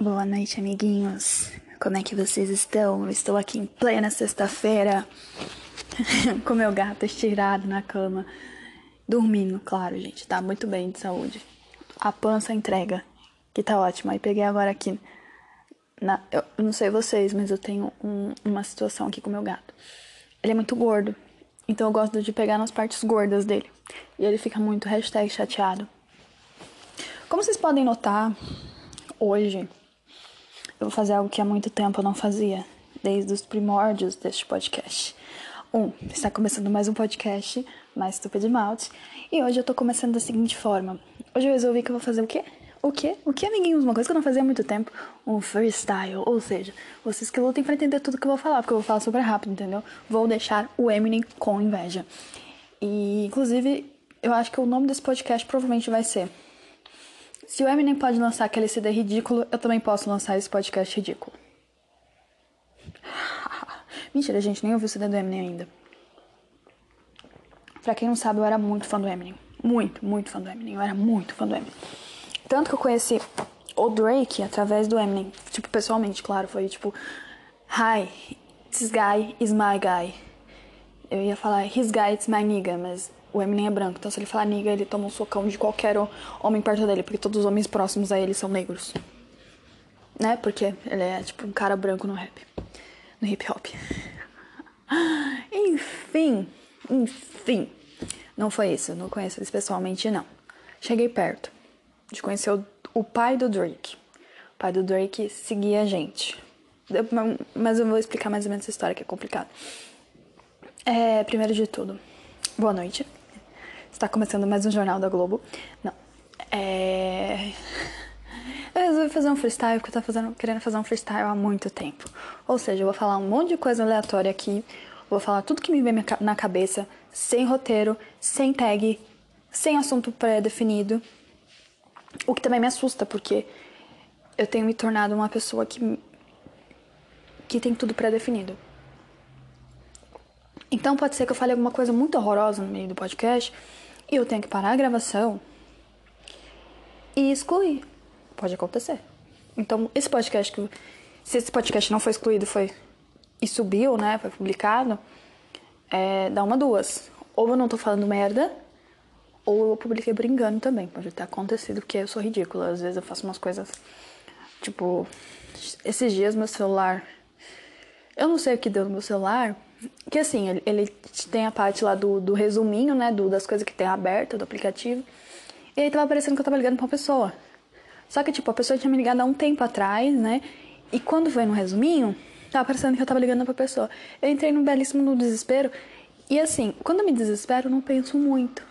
Boa noite, amiguinhos. Como é que vocês estão? Eu estou aqui em plena sexta-feira com meu gato estirado na cama, dormindo, claro, gente. Tá muito bem de saúde. A pança entrega, que tá ótima. Aí peguei agora aqui. Na, eu não sei vocês, mas eu tenho um, uma situação aqui com meu gato. Ele é muito gordo, então eu gosto de pegar nas partes gordas dele. E ele fica muito chateado. Como vocês podem notar, hoje eu vou fazer algo que há muito tempo eu não fazia, desde os primórdios deste podcast. Um, está começando mais um podcast, mais Stupid Mouth, e hoje eu tô começando da seguinte forma. Hoje eu resolvi que eu vou fazer o quê? O quê? O que, amiguinhos? Uma coisa que eu não fazia há muito tempo. Um freestyle. Ou seja, vocês que lutem pra entender tudo que eu vou falar, porque eu vou falar super rápido, entendeu? Vou deixar o Eminem com inveja. E, inclusive, eu acho que o nome desse podcast provavelmente vai ser se o Eminem pode lançar aquele CD ridículo, eu também posso lançar esse podcast ridículo. Mentira, gente, nem ouviu o CD do Eminem ainda. Pra quem não sabe, eu era muito fã do Eminem. Muito, muito fã do Eminem. Eu era muito fã do Eminem. Tanto que eu conheci o Drake através do Eminem. Tipo, pessoalmente, claro. Foi tipo, Hi, this guy is my guy. Eu ia falar, his guy is my nigga, mas o Eminem é branco. Então, se ele falar nigga, ele toma um socão de qualquer homem perto dele, porque todos os homens próximos a ele são negros. Né? Porque ele é tipo um cara branco no rap. No hip hop. Enfim, enfim. Não foi isso. Eu não conheço eles pessoalmente, não. Cheguei perto de conhecer o, o pai do Drake. O pai do Drake seguia a gente. Mas eu vou explicar mais ou menos essa história que é complicada. É, primeiro de tudo, boa noite. Está começando mais um Jornal da Globo. Não. É. Eu resolvi fazer um freestyle porque eu tô fazendo, querendo fazer um freestyle há muito tempo. Ou seja, eu vou falar um monte de coisa aleatória aqui. Vou falar tudo que me vem na cabeça, sem roteiro, sem tag, sem assunto pré-definido. O que também me assusta, porque eu tenho me tornado uma pessoa que, que tem tudo pré-definido. Então pode ser que eu fale alguma coisa muito horrorosa no meio do podcast eu tenho que parar a gravação e excluir. Pode acontecer. Então, esse podcast que. Se esse podcast não foi excluído foi e subiu, né? Foi publicado, é, dá uma duas. Ou eu não tô falando merda, ou eu publiquei engano também. Pode ter acontecido, porque eu sou ridícula. Às vezes eu faço umas coisas. Tipo, esses dias meu celular. Eu não sei o que deu no meu celular, que assim, ele, tem a parte lá do, do resuminho, né? Do, das coisas que tem aberta do aplicativo. E aí tava parecendo que eu tava ligando pra uma pessoa. Só que, tipo, a pessoa tinha me ligado há um tempo atrás, né? E quando foi no resuminho, tava parecendo que eu tava ligando pra pessoa. Eu entrei num belíssimo no desespero. E assim, quando eu me desespero, eu não penso muito.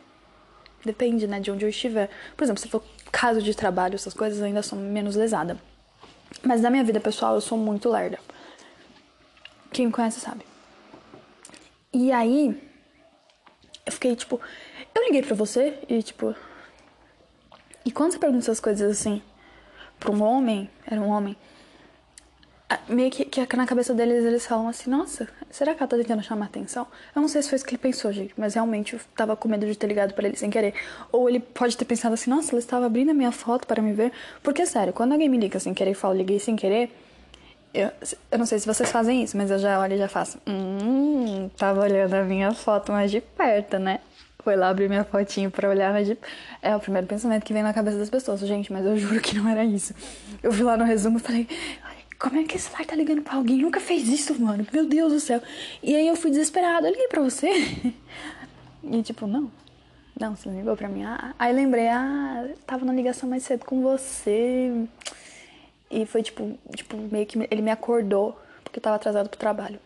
Depende, né, de onde eu estiver. Por exemplo, se for caso de trabalho, essas coisas, eu ainda sou menos lesada. Mas na minha vida pessoal, eu sou muito lerda. Quem me conhece sabe. E aí, eu fiquei tipo, eu liguei pra você e tipo. E quando você pergunta essas coisas assim pra um homem, era um homem, meio que, que na cabeça deles eles falam assim: Nossa, será que ela tá tentando chamar atenção? Eu não sei se foi isso que ele pensou, gente, mas realmente eu tava com medo de ter ligado para ele sem querer. Ou ele pode ter pensado assim: Nossa, ela estava abrindo a minha foto para me ver. Porque, sério, quando alguém me liga sem querer e fala liguei sem querer eu, eu não sei se vocês fazem isso, mas eu já olho e já faço. Hum, tava olhando a minha foto mais de perto, né? Foi lá abrir minha fotinho pra olhar mais de. É o primeiro pensamento que vem na cabeça das pessoas, gente, mas eu juro que não era isso. Eu vi lá no resumo e falei. Como é que esse celular tá ligando pra alguém? Nunca fez isso, mano. Meu Deus do céu. E aí eu fui desesperada. Liguei pra você. E tipo, não. Não, você não ligou pra mim. Ah, aí lembrei, ah, tava na ligação mais cedo com você. E foi tipo, tipo, meio que ele me acordou porque eu tava atrasado pro trabalho.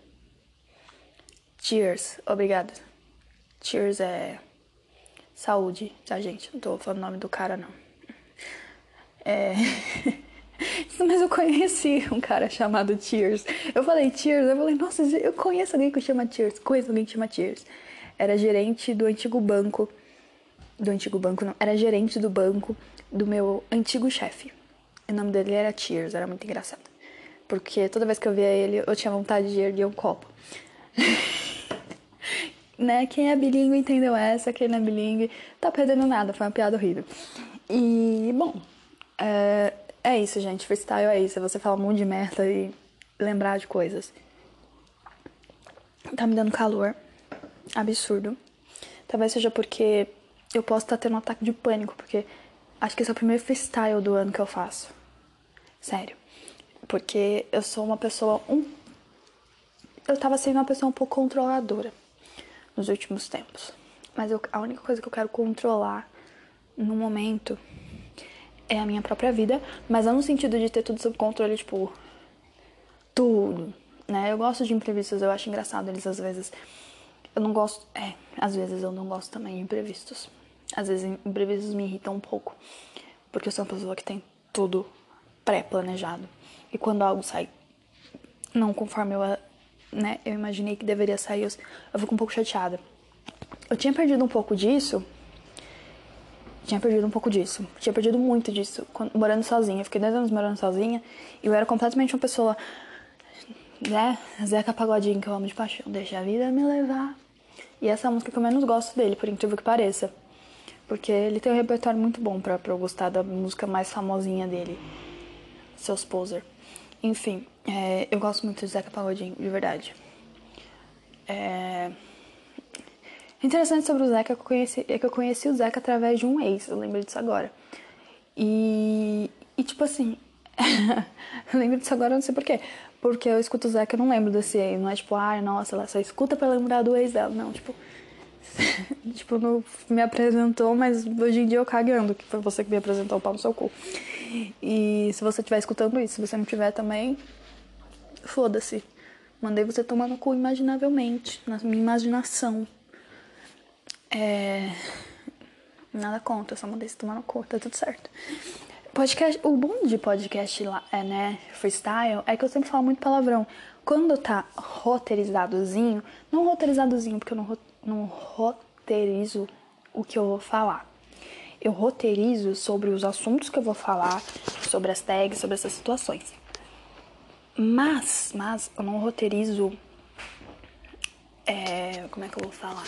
Cheers, obrigado. Cheers é saúde, tá, gente? Não tô falando o nome do cara, não. É. Mas eu conheci um cara chamado Cheers. Eu falei Cheers, eu falei, nossa, eu conheço alguém que chama Cheers. Conheço alguém que chama Cheers. Era gerente do antigo banco. Do antigo banco, não. Era gerente do banco do meu antigo chefe. O nome dele era Cheers, era muito engraçado. Porque toda vez que eu via ele, eu tinha vontade de erguer um copo. né? Quem é bilíngue entendeu essa, quem não é bilíngue tá perdendo nada, foi uma piada horrível. E, bom, é, é isso, gente. Freestyle é isso. É você falar um monte de merda e lembrar de coisas. Tá me dando calor. Absurdo. Talvez seja porque eu posso estar tendo um ataque de pânico, porque acho que esse é o primeiro freestyle do ano que eu faço. Sério. Porque eu sou uma pessoa um eu tava sendo uma pessoa um pouco controladora nos últimos tempos. Mas eu, a única coisa que eu quero controlar no momento é a minha própria vida, mas não no sentido de ter tudo sob controle, tipo, tudo, né? Eu gosto de imprevistos, eu acho engraçado eles às vezes. Eu não gosto, é, às vezes eu não gosto também de imprevistos. Às vezes imprevistos me irritam um pouco, porque eu sou uma pessoa que tem tudo pré-planejado. E quando algo sai não conforme eu, né, eu imaginei que deveria sair, eu, eu fico um pouco chateada. Eu tinha perdido um pouco disso tinha perdido um pouco disso. Tinha perdido muito disso quando, morando sozinha. fiquei dois anos morando sozinha e eu era completamente uma pessoa, né? Zeca Pagodinho, que eu amo de paixão. Deixa a vida me levar. E essa é a música que eu menos gosto dele, por incrível que pareça. Porque ele tem um repertório muito bom pra, pra eu gostar da música mais famosinha dele. Seus Poser. Enfim, é, eu gosto muito de Zeca Pagodinho, de verdade. É interessante sobre o Zeca é que eu conheci, é que eu conheci o Zeca através de um ex, eu lembro disso agora. E, e tipo assim, eu lembro disso agora, não sei porquê. Porque eu escuto o Zeca e não lembro desse ex. Não é tipo, ai, ah, nossa, ela só escuta pra lembrar do ex dela. Não, tipo. tipo, não me apresentou, mas hoje em dia eu cagando, que foi você que me apresentou o pau no seu cu. E se você estiver escutando isso, se você não tiver também, foda-se. Mandei você tomar no cu imaginavelmente, na minha imaginação. É... Nada contra, só mandei se tomar no cu, tá tudo certo. Podcast, o bom de podcast lá, é, né, freestyle, é que eu sempre falo muito palavrão. Quando tá roteirizadozinho, não roteirizadozinho, porque eu não, não roteirizo o que eu vou falar. Eu roteirizo sobre os assuntos que eu vou falar, sobre as tags, sobre essas situações. Mas, mas eu não roteirizo. É, como é que eu vou falar?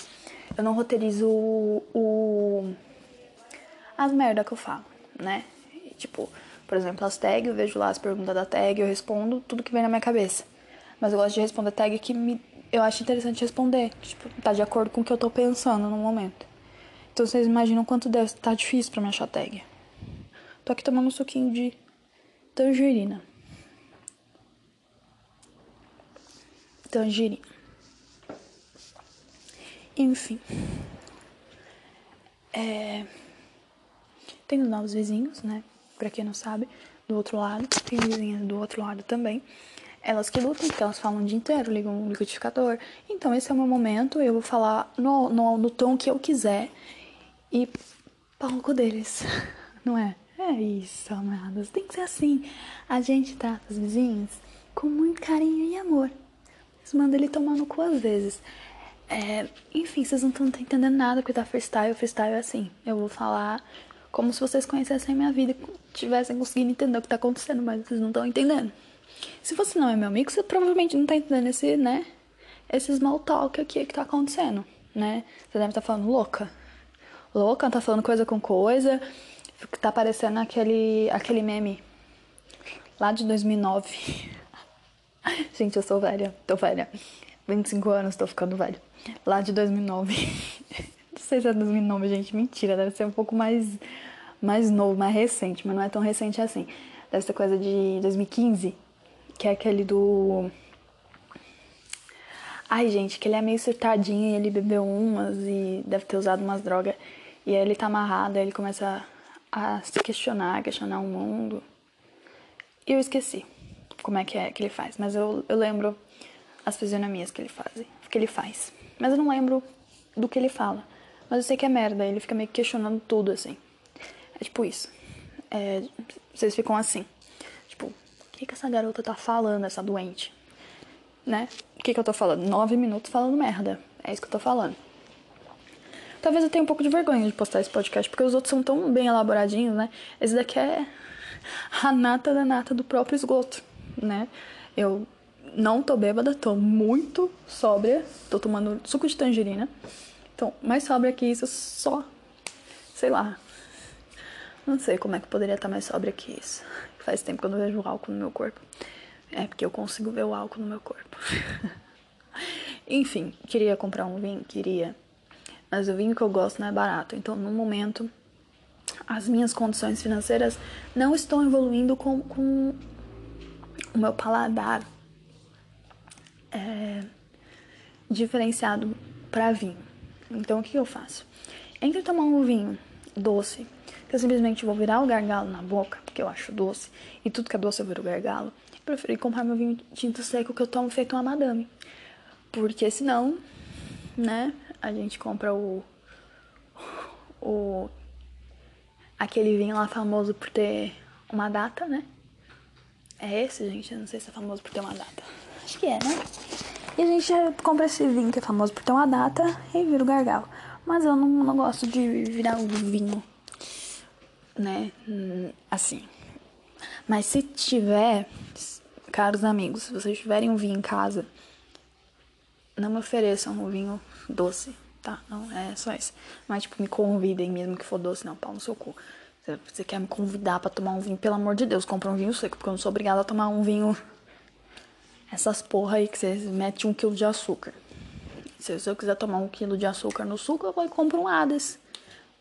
eu não roteirizo o, o as merda que eu falo, né? Tipo, por exemplo, as tags, eu vejo lá as perguntas da tag, eu respondo tudo que vem na minha cabeça. Mas eu gosto de responder tag que me, eu acho interessante responder. Tipo, tá de acordo com o que eu tô pensando no momento. Então vocês imaginam quanto deve estar tá difícil pra me achar tag. Tô aqui tomando um suquinho de tangerina. Tangerina. Enfim. É... Tenho novos vizinhos, né? Pra quem não sabe, do outro lado. Tem vizinhas do outro lado também. Elas que lutam, porque elas falam o dia inteiro, ligam um liquidificador. Então, esse é o meu momento. Eu vou falar no, no, no tom que eu quiser. E palco deles. Não é? É isso, amadas. Tem que ser assim. A gente trata os vizinhos com muito carinho e amor. Mas manda ele tomar no cu às vezes. É, enfim, vocês não estão entendendo nada que tá freestyle. Freestyle é assim. Eu vou falar como se vocês conhecessem a minha vida e tivessem conseguido entender o que tá acontecendo, mas vocês não estão entendendo. Se você não é meu amigo, você provavelmente não tá entendendo esse, né? Esse small talk aqui que tá acontecendo, né? Você deve estar tá falando louca. Louca, tá falando coisa com coisa. Tá parecendo aquele, aquele meme lá de 2009. Gente, eu sou velha, tô velha. 25 anos, tô ficando velho. Lá de 2009. não sei se é 2009, gente. Mentira, deve ser um pouco mais, mais novo, mais recente, mas não é tão recente assim. Deve ser coisa de 2015, que é aquele do. Ai, gente, que ele é meio surtadinho e ele bebeu umas e deve ter usado umas drogas. E aí ele tá amarrado, aí ele começa a, se questionar, questionar o mundo. E eu esqueci como é que é que ele faz, mas eu, eu lembro as fisionomias que ele faz, que ele faz. Mas eu não lembro do que ele fala. Mas eu sei que é merda, ele fica meio questionando tudo, assim. É tipo isso. É, vocês ficam assim. Tipo, o que, que essa garota tá falando, essa doente? Né? O que, que eu tô falando? Nove minutos falando merda. É isso que eu tô falando. Talvez eu tenha um pouco de vergonha de postar esse podcast, porque os outros são tão bem elaboradinhos, né? Esse daqui é a nata da nata do próprio esgoto, né? Eu não tô bêbada, tô muito sóbria. Tô tomando suco de tangerina. Então, mais sóbria que isso, só. Sei lá. Não sei como é que poderia estar mais sóbria que isso. Faz tempo que eu não vejo álcool no meu corpo. É porque eu consigo ver o álcool no meu corpo. Enfim, queria comprar um vinho? Queria. Mas o vinho que eu gosto não é barato. Então, no momento, as minhas condições financeiras não estão evoluindo com, com o meu paladar é, diferenciado para vinho. Então, o que eu faço? Entre tomar um vinho doce, que eu simplesmente vou virar o gargalo na boca, porque eu acho doce, e tudo que é doce eu viro gargalo, eu preferi comprar meu vinho tinto seco que eu tomo feito uma madame. Porque senão, né, a gente compra o. o. aquele vinho lá famoso por ter uma data, né? É esse, gente? Eu não sei se é famoso por ter uma data. Acho que é, né? E a gente compra esse vinho que é famoso por ter uma data e vira o gargalo. Mas eu não, não gosto de virar o vinho, né? Assim. Mas se tiver, caros amigos, se vocês tiverem um vinho em casa não me ofereçam um vinho doce, tá? Não é só isso. Não é tipo, me convidem mesmo que for doce, não, pau no seu cu. Você quer me convidar para tomar um vinho, pelo amor de Deus, compra um vinho seco, porque eu não sou obrigada a tomar um vinho. Essas porra aí que você mete um quilo de açúcar. Se eu quiser tomar um quilo de açúcar no suco, eu vou e compro um Hades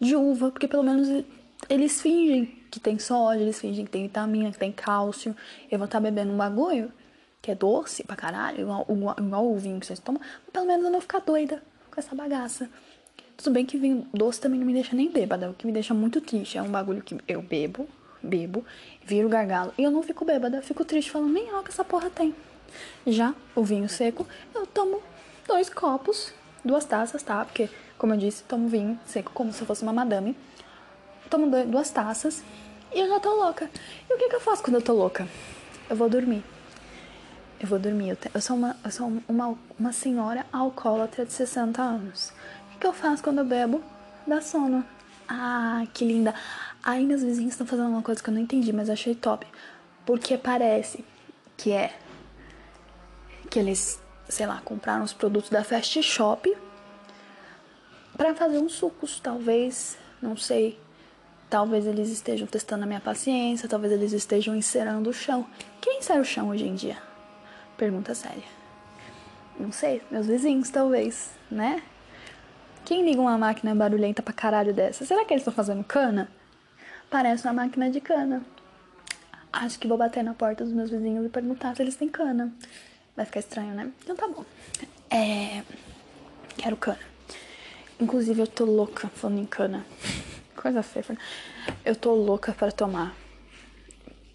de uva, porque pelo menos eles fingem que tem sódio, eles fingem que tem vitamina, que tem cálcio. Eu vou estar tá bebendo um bagulho que é doce pra caralho, igual, igual, igual o vinho que vocês tomam, mas pelo menos eu não ficar doida com essa bagaça. Tudo bem que vinho doce também não me deixa nem bêbada, o que me deixa muito triste. É um bagulho que eu bebo, bebo, viro gargalo e eu não fico bêbada, fico triste falando, nem álcool essa porra tem. Já o vinho seco, eu tomo dois copos, duas taças, tá? Porque, como eu disse, tomo vinho seco como se fosse uma madame. Tomo duas taças e eu já tô louca. E o que, que eu faço quando eu tô louca? Eu vou dormir eu vou dormir. Eu, te, eu sou, uma, eu sou uma, uma senhora alcoólatra de 60 anos. O que, que eu faço quando eu bebo? Dá sono. Ah, que linda. Aí meus vizinhos estão fazendo uma coisa que eu não entendi, mas achei top. Porque parece que é que eles, sei lá, compraram os produtos da Fast Shop para fazer uns sucos, talvez, não sei. Talvez eles estejam testando a minha paciência, talvez eles estejam encerando o chão. Quem encera o chão hoje em dia? Pergunta séria. Não sei, meus vizinhos talvez, né? Quem liga uma máquina barulhenta pra caralho dessa? Será que eles estão fazendo cana? Parece uma máquina de cana. Acho que vou bater na porta dos meus vizinhos e perguntar se eles têm cana. Vai ficar estranho, né? Então tá bom. É. Quero cana. Inclusive, eu tô louca falando em cana. Coisa feia. Eu tô louca para tomar.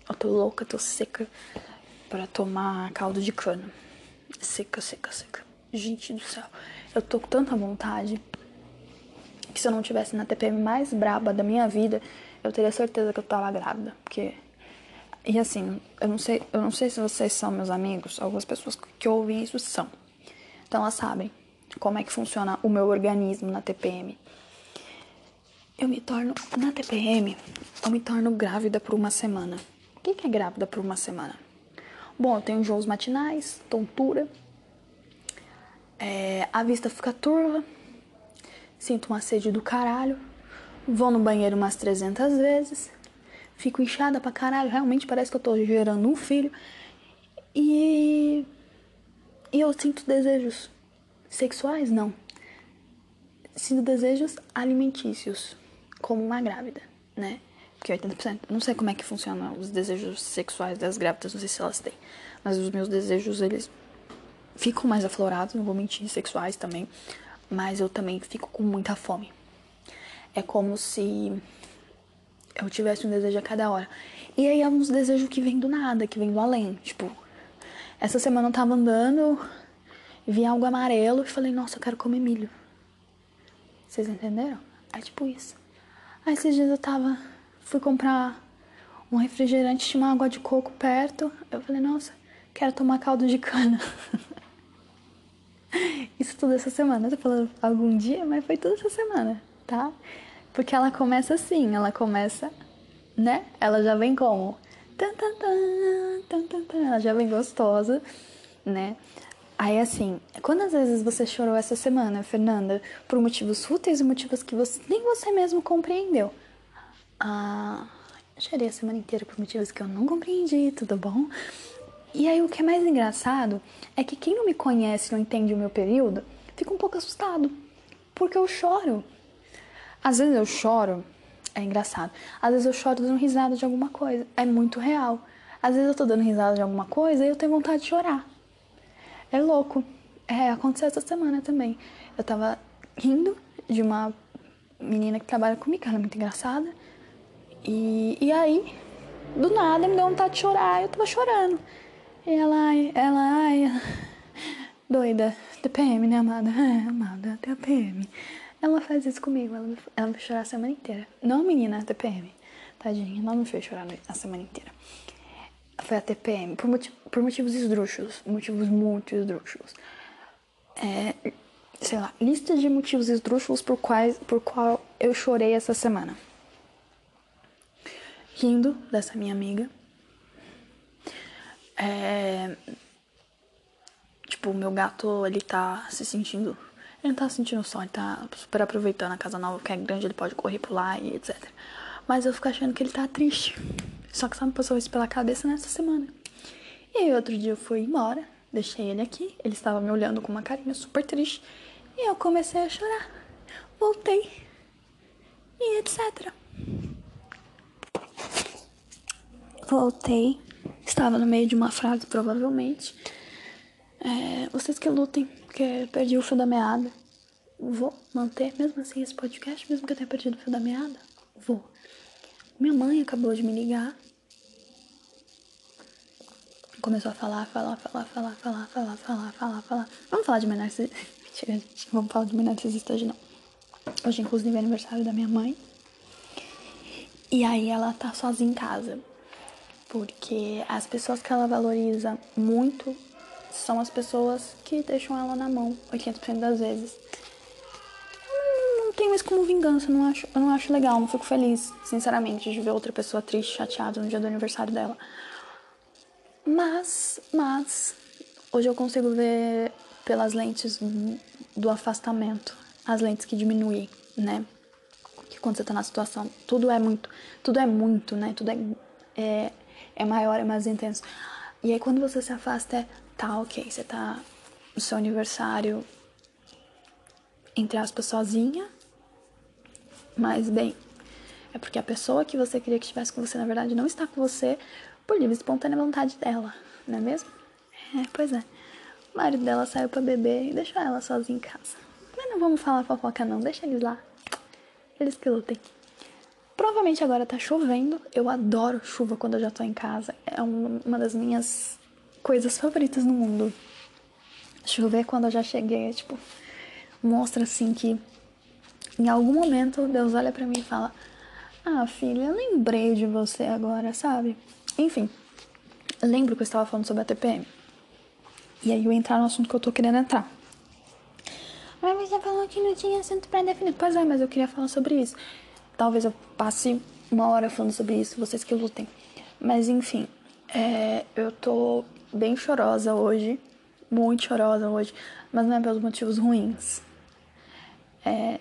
Eu tô louca, tô seca para tomar caldo de cana. Seca, seca, seca. Gente do céu, eu tô com tanta vontade que se eu não tivesse na TPM mais braba da minha vida, eu teria certeza que eu tava grávida, porque e assim, eu não sei, eu não sei se vocês são meus amigos, algumas pessoas que ouvem isso são. Então elas sabem como é que funciona o meu organismo na TPM. Eu me torno na TPM, eu me torno grávida por uma semana. O que é grávida por uma semana? Bom, eu tenho enjoos matinais, tontura, é, a vista fica turva, sinto uma sede do caralho, vou no banheiro umas 300 vezes, fico inchada pra caralho, realmente parece que eu tô gerando um filho. E, e eu sinto desejos sexuais? Não. Sinto desejos alimentícios, como uma grávida, né? Porque 80%. Não sei como é que funciona os desejos sexuais das grávidas, não sei se elas têm. Mas os meus desejos, eles ficam mais aflorados, não vou mentir, sexuais também. Mas eu também fico com muita fome. É como se eu tivesse um desejo a cada hora. E aí é uns desejos que vêm do nada, que vêm do além. Tipo, essa semana eu tava andando, vi algo amarelo e falei, nossa, eu quero comer milho. Vocês entenderam? É tipo isso. Aí esses dias eu tava fui comprar um refrigerante, tinha uma água de coco perto. Eu falei, nossa, quero tomar caldo de cana. Isso tudo essa semana. Eu tô falando algum dia, mas foi tudo essa semana, tá? Porque ela começa assim, ela começa, né? Ela já vem como? Tan, tan, tan, tan, tan. Ela já vem gostosa, né? Aí assim, quantas vezes você chorou essa semana, Fernanda, por motivos fúteis e motivos que você, nem você mesmo compreendeu? Ah, chorei a semana inteira por motivos que eu não compreendi, tudo bom? E aí o que é mais engraçado é que quem não me conhece, não entende o meu período, fica um pouco assustado, porque eu choro. Às vezes eu choro, é engraçado. Às vezes eu choro dando risada de alguma coisa, é muito real. Às vezes eu tô dando risada de alguma coisa e eu tenho vontade de chorar. É louco. É, aconteceu essa semana também. Eu tava rindo de uma menina que trabalha comigo, ela é muito engraçada. E, e aí, do nada, me deu vontade de chorar. Eu tava chorando. E ela, ela, ai, doida, TPM, né, amada? É, amada, TPM. Ela faz isso comigo, ela, ela me fez chorar a semana inteira. Não a menina, TPM. Tadinha, não me fez chorar a semana inteira. Foi a TPM, por, motiv por motivos esdrúxulos, motivos muito esdrúxulos. É, sei lá, lista de motivos esdrúxulos por quais por qual eu chorei essa semana. Rindo dessa minha amiga. É, tipo, o meu gato, ele tá se sentindo. Ele não tá sentindo só, ele tá super aproveitando a casa nova, que é grande, ele pode correr pular e etc. Mas eu fico achando que ele tá triste. Só que só me passou isso pela cabeça nessa semana. E aí outro dia eu fui embora, deixei ele aqui, ele estava me olhando com uma carinha super triste. E eu comecei a chorar. Voltei. E etc. Voltei. Estava no meio de uma frase, provavelmente. É, vocês que lutem, porque perdi o fio da meada. Vou manter, mesmo assim, esse podcast, mesmo que eu tenha perdido o fio da meada. Vou. Minha mãe acabou de me ligar. Começou a falar, falar, falar, falar, falar, falar, falar, falar, falar. Vamos falar de menor Mentira, gente. Vamos falar de narcisista hoje não. Hoje, inclusive, é aniversário da minha mãe. E aí ela tá sozinha em casa. Porque as pessoas que ela valoriza muito são as pessoas que deixam ela na mão 80% das vezes. Não tenho isso como vingança, não acho, eu não acho legal, não fico feliz, sinceramente, de ver outra pessoa triste, chateada no dia do aniversário dela. Mas, mas, hoje eu consigo ver pelas lentes do afastamento, as lentes que diminuem, né? Que quando você tá na situação, tudo é muito, tudo é muito, né? Tudo é, é, é maior, é mais intenso. E aí quando você se afasta é, tá, ok, você tá no seu aniversário, entre aspas, sozinha, mas bem, é porque a pessoa que você queria que estivesse com você, na verdade, não está com você por livre espontânea vontade dela, não é mesmo? É, pois é. O marido dela saiu para beber e deixou ela sozinha em casa. Mas não vamos falar fofoca não, deixa eles lá. Eles que lutem. Provavelmente agora tá chovendo. Eu adoro chuva quando eu já tô em casa. É uma das minhas coisas favoritas no mundo. Chover quando eu já cheguei, é, tipo, mostra assim que em algum momento Deus olha para mim e fala: "Ah, filha, eu lembrei de você agora, sabe?" Enfim, lembro que eu estava falando sobre a TPM. E aí eu entrar no assunto que eu tô querendo entrar. Mas você falou que não tinha assunto pré-definido. Pois é, mas eu queria falar sobre isso. Talvez eu passe uma hora falando sobre isso, vocês que lutem. Mas enfim, é, eu tô bem chorosa hoje. Muito chorosa hoje. Mas não é pelos motivos ruins. É,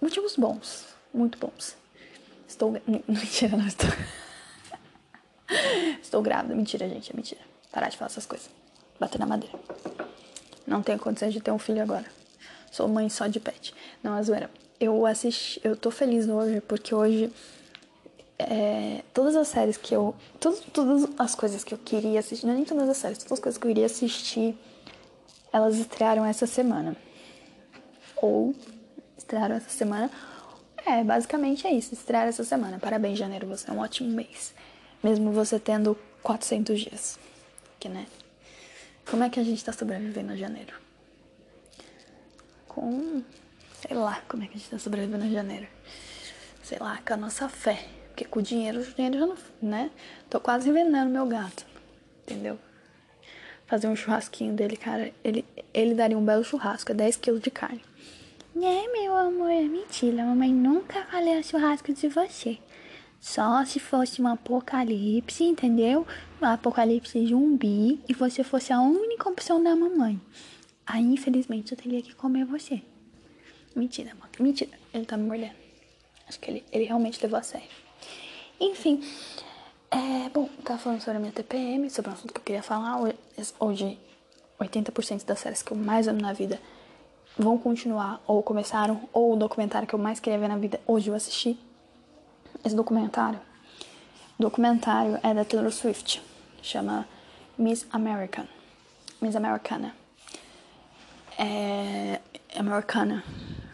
motivos bons. Muito bons. Estou. Mentira, não estou. estou grávida. Mentira, gente. É mentira. Parar de falar essas coisas bater na madeira. Não tenho condições de ter um filho agora. Sou mãe só de pet. Não, é zoeira. Eu assisti, eu tô feliz hoje porque hoje é, todas as séries que eu. Todas, todas as coisas que eu queria assistir, não é nem todas as séries, todas as coisas que eu iria assistir, elas estrearam essa semana. Ou estrearam essa semana. É, basicamente é isso, estrearam essa semana. Parabéns, janeiro, você é um ótimo mês. Mesmo você tendo 400 dias. Que, né? Como é que a gente tá sobrevivendo a janeiro? Com. Sei lá como é que a gente tá sobrevivendo a janeiro. Sei lá, com a nossa fé. Porque com o dinheiro, o dinheiro já não. né? Tô quase envenenando meu gato. Entendeu? Fazer um churrasquinho dele, cara. Ele, ele daria um belo churrasco, é 10 quilos de carne. É, meu amor, é mentira. Mamãe nunca faria churrasco de você. Só se fosse um apocalipse, entendeu? Um apocalipse zumbi e você fosse a única opção da mamãe. Aí, infelizmente, eu teria que comer você. Mentira, mano. Mentira. Ele tá me mordendo. Acho que ele, ele realmente levou a sério. Enfim, é, bom, tava falando sobre a minha TPM, sobre um assunto que eu queria falar. Hoje, 80% das séries que eu mais amo na vida vão continuar, ou começaram, ou o documentário que eu mais queria ver na vida, hoje eu assisti. Esse documentário. Documentário é da Taylor Swift, chama Miss American. Miss Americana. É. Americana.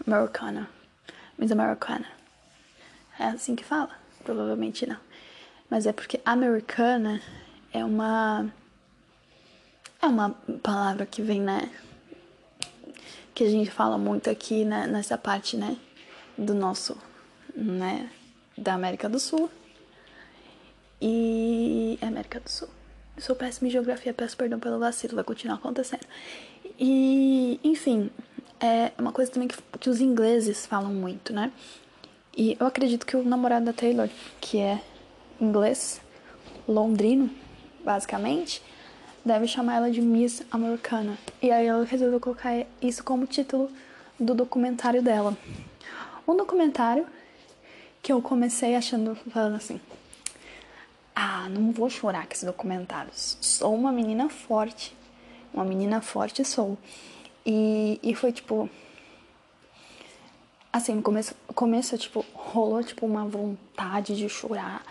Americana. Miss Americana. É assim que fala? Provavelmente não. Mas é porque americana é uma. É uma palavra que vem, né? Que a gente fala muito aqui né, nessa parte, né? Do nosso. né? Da América do Sul. E. América do Sul. Eu sou péssima em geografia, peço perdão pelo vacilo, vai continuar acontecendo. E, enfim, é uma coisa também que, que os ingleses falam muito, né? E eu acredito que o namorado da Taylor, que é inglês, londrino, basicamente, deve chamar ela de Miss Americana. E aí ela resolveu colocar isso como título do documentário dela. Um documentário que eu comecei achando, falando assim, ah, não vou chorar com esse documentário. Sou uma menina forte. Uma menina forte sou. E, e foi tipo, Assim, no começo, começo, tipo, rolou, tipo, uma vontade de chorar.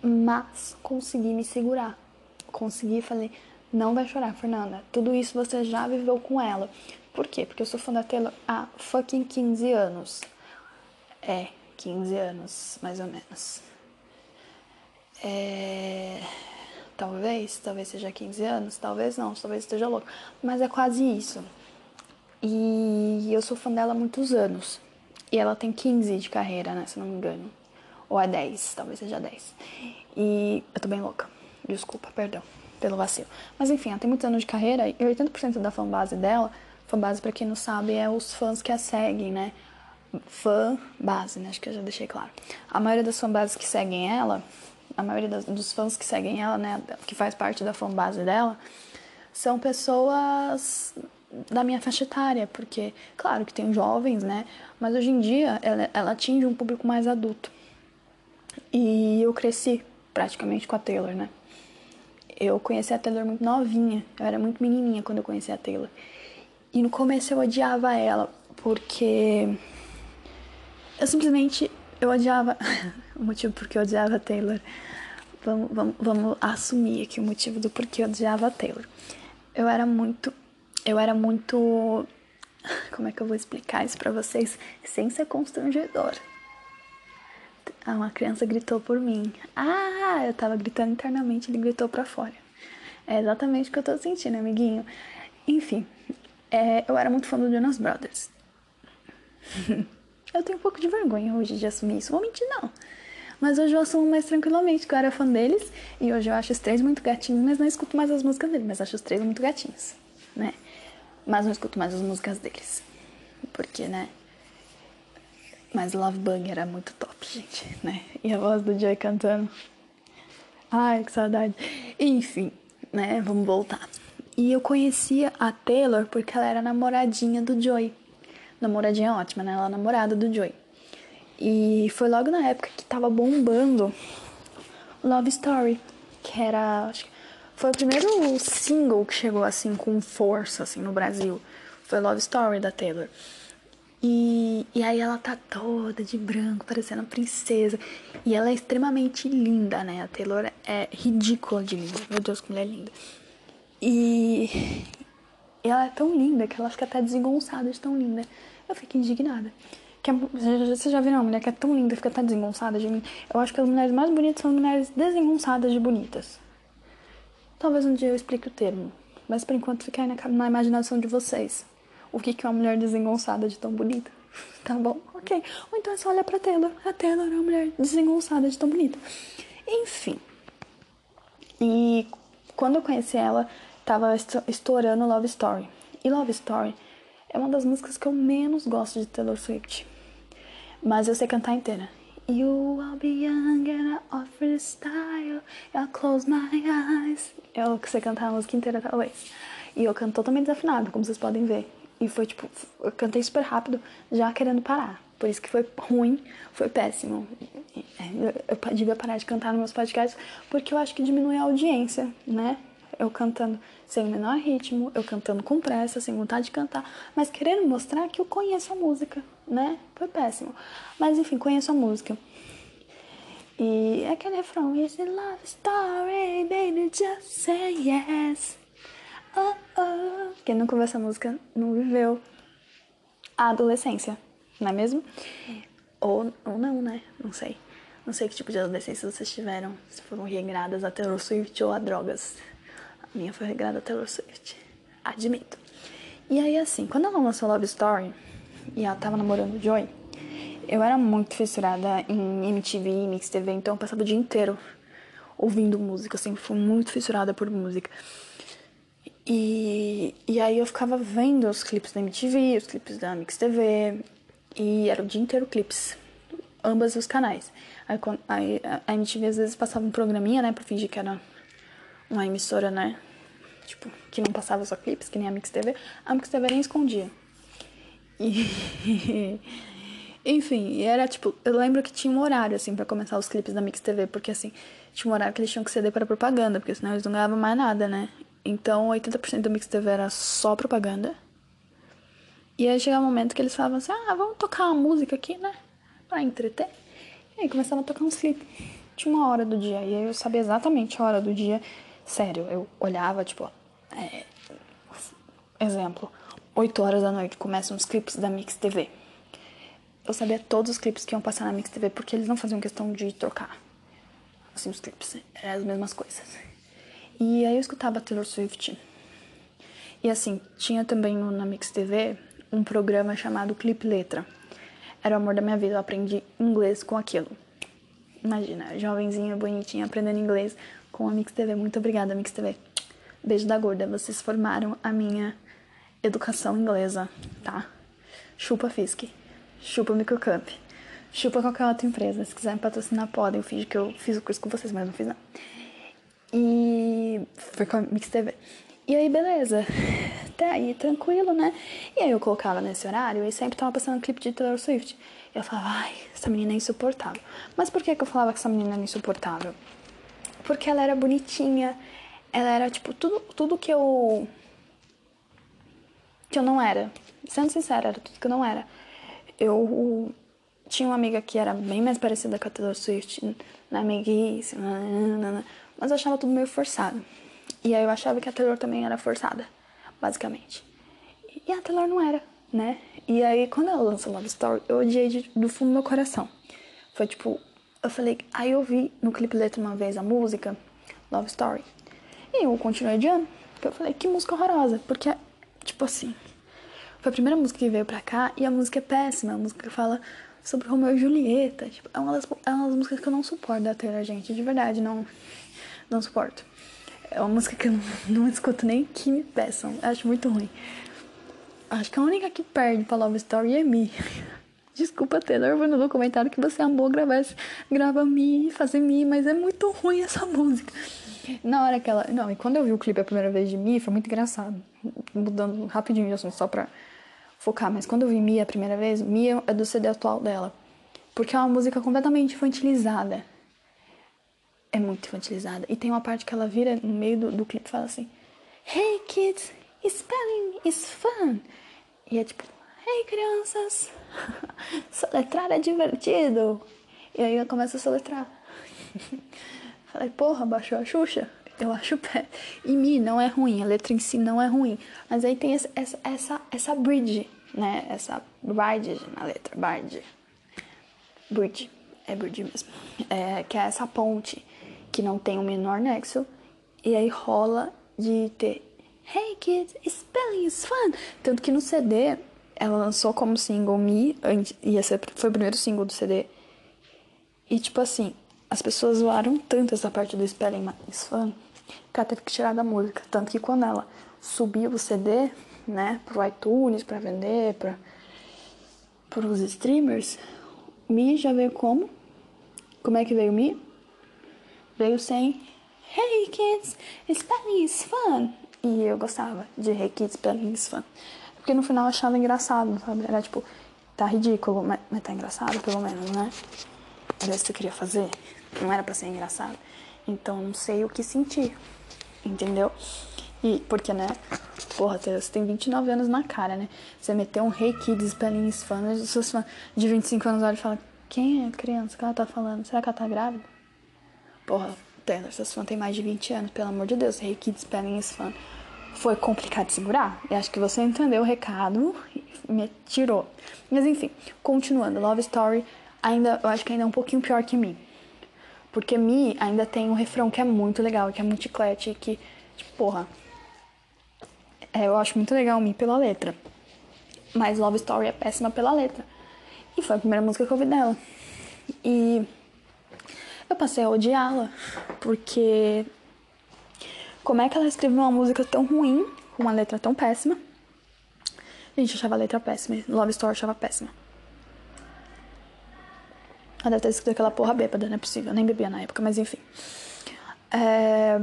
Mas consegui me segurar. Consegui, falei, não vai chorar, Fernanda. Tudo isso você já viveu com ela. Por quê? Porque eu sou fã da Taylor há fucking 15 anos. É, 15 anos, mais ou menos. É... Talvez, talvez seja 15 anos, talvez não, talvez esteja louco. Mas é quase isso. E eu sou fã dela há muitos anos. E ela tem 15 de carreira, né? Se não me engano. Ou é 10, talvez seja 10. E eu tô bem louca. Desculpa, perdão pelo vacilo. Mas enfim, ela tem muitos anos de carreira e 80% da fanbase dela, fanbase para quem não sabe, é os fãs que a seguem, né? Fã base, né? Acho que eu já deixei claro. A maioria das fanbases que seguem ela, a maioria das, dos fãs que seguem ela, né, que faz parte da fanbase dela, são pessoas da minha faixa etária, porque, claro que tem jovens, né? Mas hoje em dia ela, ela atinge um público mais adulto. E eu cresci praticamente com a Taylor, né? Eu conheci a Taylor muito novinha, eu era muito menininha quando eu conheci a Taylor. E no começo eu odiava ela, porque eu simplesmente eu odiava o motivo porque eu odiava Taylor. Vamos, vamos, vamos assumir aqui o motivo do porquê eu odiava Taylor. Eu era muito eu era muito. Como é que eu vou explicar isso pra vocês sem ser constrangedor? Ah, uma criança gritou por mim. Ah, eu tava gritando internamente, ele gritou pra fora. É exatamente o que eu tô sentindo, amiguinho. Enfim, é, eu era muito fã do Jonas Brothers. eu tenho um pouco de vergonha hoje de assumir isso. Vou mentir, não. Mas hoje eu assumo mais tranquilamente que eu era fã deles. E hoje eu acho os três muito gatinhos, mas não escuto mais as músicas deles. Mas acho os três muito gatinhos, né? Mas não escuto mais as músicas deles. Porque, né? Mas Love Bug era muito top, gente, né? E a voz do Joy cantando. Ai, que saudade. Enfim, né? Vamos voltar. E eu conhecia a Taylor porque ela era namoradinha do Joy. Namoradinha ótima, né? Ela é namorada do Joy. E foi logo na época que tava bombando Love Story, que era, acho que foi o primeiro single que chegou assim com força assim no Brasil. Foi Love Story da Taylor. E, e aí ela tá toda de branco, parecendo uma princesa. E ela é extremamente linda, né? A Taylor é ridícula de linda. Meu Deus, que mulher linda. E ela é tão linda que ela fica até desengonçada de tão linda. Eu fico indignada. Que a, você já viu uma mulher que é tão linda, fica até desengonçada de mim? Eu acho que as mulheres mais bonitas são mulheres desengonçadas de bonitas. Talvez um dia eu explique o termo, mas por enquanto fica aí na, na imaginação de vocês. O que, que é uma mulher desengonçada de tão bonita? tá bom? Ok. Ou então é só olhar pra Taylor. A Taylor é uma mulher desengonçada de tão bonita. Enfim. E quando eu conheci ela, tava estourando Love Story. E Love Story é uma das músicas que eu menos gosto de Taylor Swift. Mas eu sei cantar inteira. You will be young and I offer style. I'll close my eyes. Eu que sei cantar a música inteira, talvez. E eu canto totalmente desafinado, como vocês podem ver. E foi tipo, eu cantei super rápido, já querendo parar. Por isso que foi ruim, foi péssimo. Eu, eu devia parar de cantar nos meus podcasts porque eu acho que diminui a audiência, né? Eu cantando sem o menor ritmo, eu cantando com pressa, sem vontade de cantar, mas querendo mostrar que eu conheço a música, né? Foi péssimo. Mas enfim, conheço a música. E é aquele refrão, It's a love story, baby, just say yes. Oh, oh. Quem nunca ouviu essa música não viveu a adolescência, não é mesmo? Ou, ou não, né? Não sei. Não sei que tipo de adolescência vocês tiveram. Se foram regradas a Taylor Swift ou a drogas. Minha foi regrada Taylor Swift. Admito. E aí, assim, quando ela lançou Love Story e ela tava namorando o Joey, eu era muito fissurada em MTV, Mix TV, então eu passava o dia inteiro ouvindo música, assim, fui muito fissurada por música. E, e aí eu ficava vendo os clipes da MTV, os clipes da Mix TV, e era o dia inteiro clipes, ambas os canais. Aí a MTV às vezes passava um programinha, né, pra fingir que era uma emissora, né, tipo, que não passava só clipes, que nem a Mix TV. A Mix TV nem escondia. E... Enfim, era tipo, eu lembro que tinha um horário, assim, para começar os clipes da Mix TV, porque assim, tinha um horário que eles tinham que ceder para propaganda, porque senão eles não ganhavam mais nada, né? Então, 80% do Mix TV era só propaganda. E aí chegava um momento que eles falavam assim: ah, vamos tocar uma música aqui, né? Pra entreter. E aí começavam a tocar uns clipes. Tinha uma hora do dia, e aí eu sabia exatamente a hora do dia. Sério, eu olhava, tipo, é... exemplo, 8 horas da noite começam os clipes da Mix TV eu sabia todos os clipes que iam passar na Mix TV porque eles não faziam questão de trocar. Assim, os clipes. Eram as mesmas coisas. E aí eu escutava Taylor Swift. E assim, tinha também na Mix TV um programa chamado Clip Letra. Era o amor da minha vida. Eu aprendi inglês com aquilo. Imagina, jovenzinha, bonitinha, aprendendo inglês com a Mix TV. Muito obrigada, Mix TV. Beijo da gorda. Vocês formaram a minha educação inglesa, tá? Chupa Fisk. Chupa Microcamp. Chupa qualquer outra empresa. Se quiserem patrocinar, podem. Eu fiz que eu fiz o curso com vocês, mas não fiz não. E foi com a Mix TV. E aí, beleza. Até aí, tranquilo, né? E aí eu colocava nesse horário e sempre tava passando um clipe de Taylor Swift. Eu falava, ai, essa menina é insuportável. Mas por que, que eu falava que essa menina era insuportável? Porque ela era bonitinha. Ela era, tipo, tudo, tudo que eu. que eu não era. Sendo sincera, era tudo que eu não era eu tinha uma amiga que era bem mais parecida com a Taylor Swift na amiguice, mas eu achava tudo meio forçado. E aí eu achava que a Taylor também era forçada, basicamente. E a Taylor não era, né? E aí quando ela lançou Love Story, eu odiei de, do fundo do meu coração. Foi tipo, eu falei, aí eu vi no clipe letra uma vez a música Love Story. E eu continuei odiando, porque eu falei, que música horrorosa, porque tipo assim, foi a primeira música que veio pra cá e a música é péssima. A música fala sobre Romeu e Julieta. Tipo, é, uma das, é uma das músicas que eu não suporto da Taylor, gente. De verdade, não, não suporto. É uma música que eu não, não escuto nem que me peçam. Acho muito ruim. Acho que a única que perde pra Love Story é Me. Desculpa, Taylor, vou no documentário que você amou gravar esse, grava Me, fazer Me, mas é muito ruim essa música. Na hora que ela. Não, e quando eu vi o clipe a primeira vez de Me, foi muito engraçado. Mudando rapidinho de assunto, só pra focar, mas quando eu vi Mia a primeira vez, Mia é do CD atual dela. Porque é uma música completamente infantilizada. É muito infantilizada. E tem uma parte que ela vira no meio do, do clipe e fala assim: Hey kids, spelling is fun. E é tipo: Hey crianças, soletrar é divertido. E aí eu começo a soletrar. Falei: Porra, baixou a Xuxa. Eu acho pé. E Mi não é ruim, a letra em si não é ruim. Mas aí tem essa, essa, essa bridge, né? Essa bridge na letra, bridge. Bridge, é bridge mesmo. É, que é essa ponte que não tem o menor nexo. E aí rola de ter Hey kids, spelling is fun. Tanto que no CD ela lançou como single Me, ia ser, foi o primeiro single do CD. E tipo assim, as pessoas zoaram tanto essa parte do spelling is fun que ela teve que tirar da música. Tanto que quando ela subiu o CD, né, pro iTunes para vender, para os streamers, Mi já veio como? Como é que veio Mi? Veio sem Hey kids, spelling is fun. E eu gostava de Hey kids, spelling is fun. Porque no final eu achava engraçado, sabe? Era tipo tá ridículo, mas, mas tá engraçado pelo menos, né? Era isso que eu queria fazer. Não era pra ser engraçado. Então não sei o que sentir. Entendeu? E porque, né? Porra, você tem 29 anos na cara, né? Você meteu um Hey Kids Spelling fãs, os seus fãs de 25 anos olham e falam: Quem é a criança que ela tá falando? Será que ela tá grávida? Porra, Taylor, seus fãs têm mais de 20 anos, pelo amor de Deus. Hey Kids Spelling fã. Foi complicado de segurar? Eu acho que você entendeu o recado e me tirou. Mas enfim, continuando. Love Story, ainda, eu acho que ainda é um pouquinho pior que Me. Porque Me ainda tem um refrão que é muito legal, que é muito chiclete, que, tipo, porra, é, eu acho muito legal Me pela letra. Mas Love Story é péssima pela letra. E foi a primeira música que eu ouvi dela. E eu passei a odiá-la. Porque. Como é que ela escreveu uma música tão ruim, com uma letra tão péssima? Gente, achava a letra péssima. Love Story achava péssima. Ela deve ter escrito aquela porra bêbada, não é possível. Eu nem bebia na época, mas enfim. É...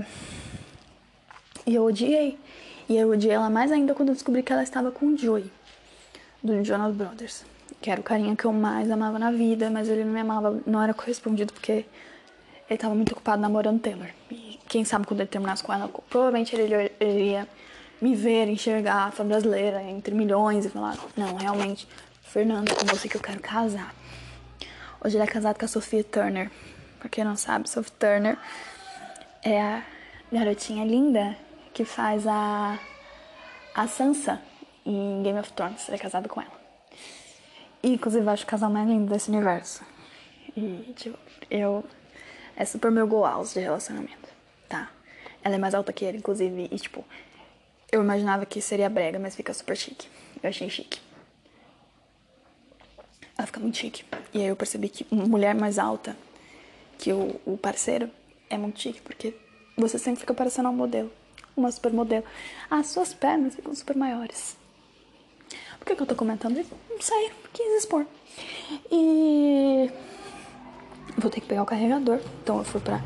E eu odiei. E eu odiei ela mais ainda quando eu descobri que ela estava com o Joey, do Jonas Brothers. Que era o carinha que eu mais amava na vida, mas ele não me amava, não era correspondido porque ele estava muito ocupado namorando Taylor. E quem sabe quando ele terminasse com ela, provavelmente ele, ele ia me ver, enxergar, a brasileira, entre milhões e falar: Não, realmente, Fernando, com você que eu quero casar. Hoje ele é casado com a Sophie Turner. Pra quem não sabe, Sophie Turner é a garotinha linda que faz a, a Sansa em Game of Thrones. Ele é casado com ela. E, inclusive, acho o casal mais lindo desse universo. E, tipo, eu. É super meu goals de relacionamento, tá? Ela é mais alta que ele, inclusive, e, tipo, eu imaginava que seria brega, mas fica super chique. Eu achei chique. Ela fica muito chique. E aí eu percebi que mulher mais alta que o, o parceiro é muito chique, porque você sempre fica parecendo um modelo uma supermodelo. As suas pernas ficam super maiores. Por que, que eu tô comentando isso? Não sei, quis expor. E vou ter que pegar o carregador. Então eu fui pra,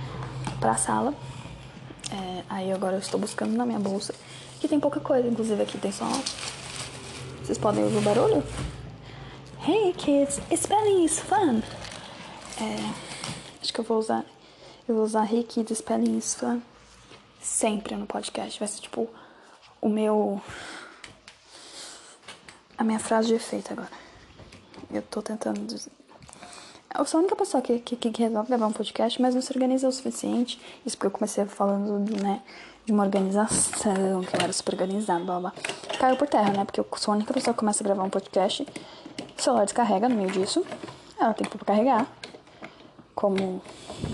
pra sala. É, aí agora eu estou buscando na minha bolsa. Que tem pouca coisa, inclusive aqui tem só. Vocês podem ouvir o barulho? Hey kids, spelling is fun. É, acho que eu vou usar. Eu vou usar Hey kids, spelling is fun sempre no podcast. Vai ser tipo o meu. A minha frase de efeito agora. Eu tô tentando. Eu sou a única pessoa que, que, que resolve gravar um podcast, mas não se organiza o suficiente. Isso porque eu comecei falando, né, de uma organização, que eu era super organizada, blá blá. Caiu por terra, né? Porque eu sou a única pessoa que começa a gravar um podcast. O celular descarrega no meio disso. Ela tem que carregar como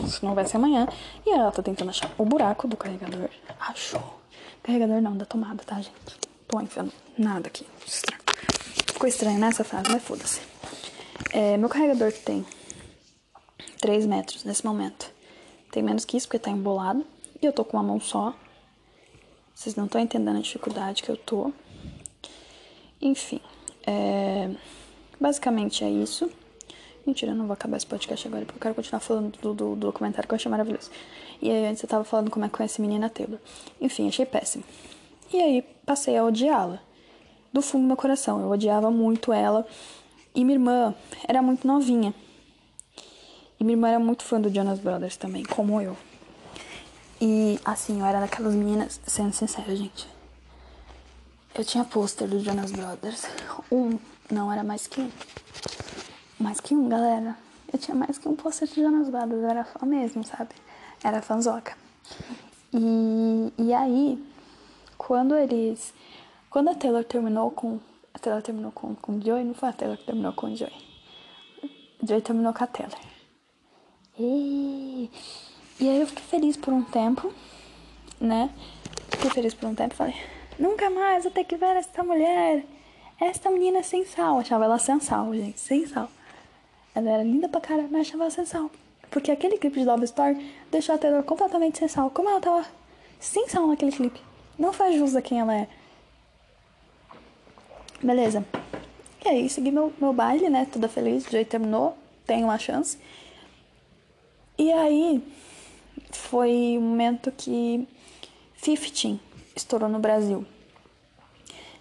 se não houvesse amanhã. E ela tá tentando achar o buraco do carregador. Achou. Carregador não, da tomada, tá, gente? Tô enfiando nada aqui. Ficou estranho nessa frase, mas foda-se. É, meu carregador tem 3 metros nesse momento. Tem menos que isso porque tá embolado. E eu tô com uma mão só. Vocês não estão entendendo a dificuldade que eu tô. Enfim. É, basicamente é isso. Mentira, eu não vou acabar esse podcast agora, porque eu quero continuar falando do, do, do documentário que eu achei maravilhoso. E aí antes eu tava falando como é que conhece menina Taylor. Enfim, achei péssimo. E aí passei a odiá-la. Do fundo do meu coração. Eu odiava muito ela. E minha irmã era muito novinha. E minha irmã era muito fã do Jonas Brothers também, como eu. E assim, eu era daquelas meninas, sendo sincera, gente. Eu tinha pôster do Jonas Brothers. Um não era mais que um. Mais que um, galera. Eu tinha mais que um pôster de Jonas Brothers, eu era fã mesmo, sabe? Era fanzoca. E, e aí, quando eles. Quando a Taylor terminou com. A Taylor terminou com, com o Joey, não foi a Taylor que terminou com o Joey. O Joey terminou com a Taylor. E, e aí eu fiquei feliz por um tempo, né? Fiquei feliz por um tempo falei, nunca mais vou ter que ver essa mulher. Esta menina sem sal. Achava ela sem sal, gente, sem sal. Ela era linda pra caramba, mas achava sem sal. Porque aquele clipe de Love Story deixou a Taylor completamente sem sal. Como ela tava sem sal naquele clipe. Não faz jus a quem ela é. Beleza. E aí, segui meu, meu baile, né? Toda feliz. O jeito terminou. Tenho uma chance. E aí, foi o momento que Fifteen estourou no Brasil.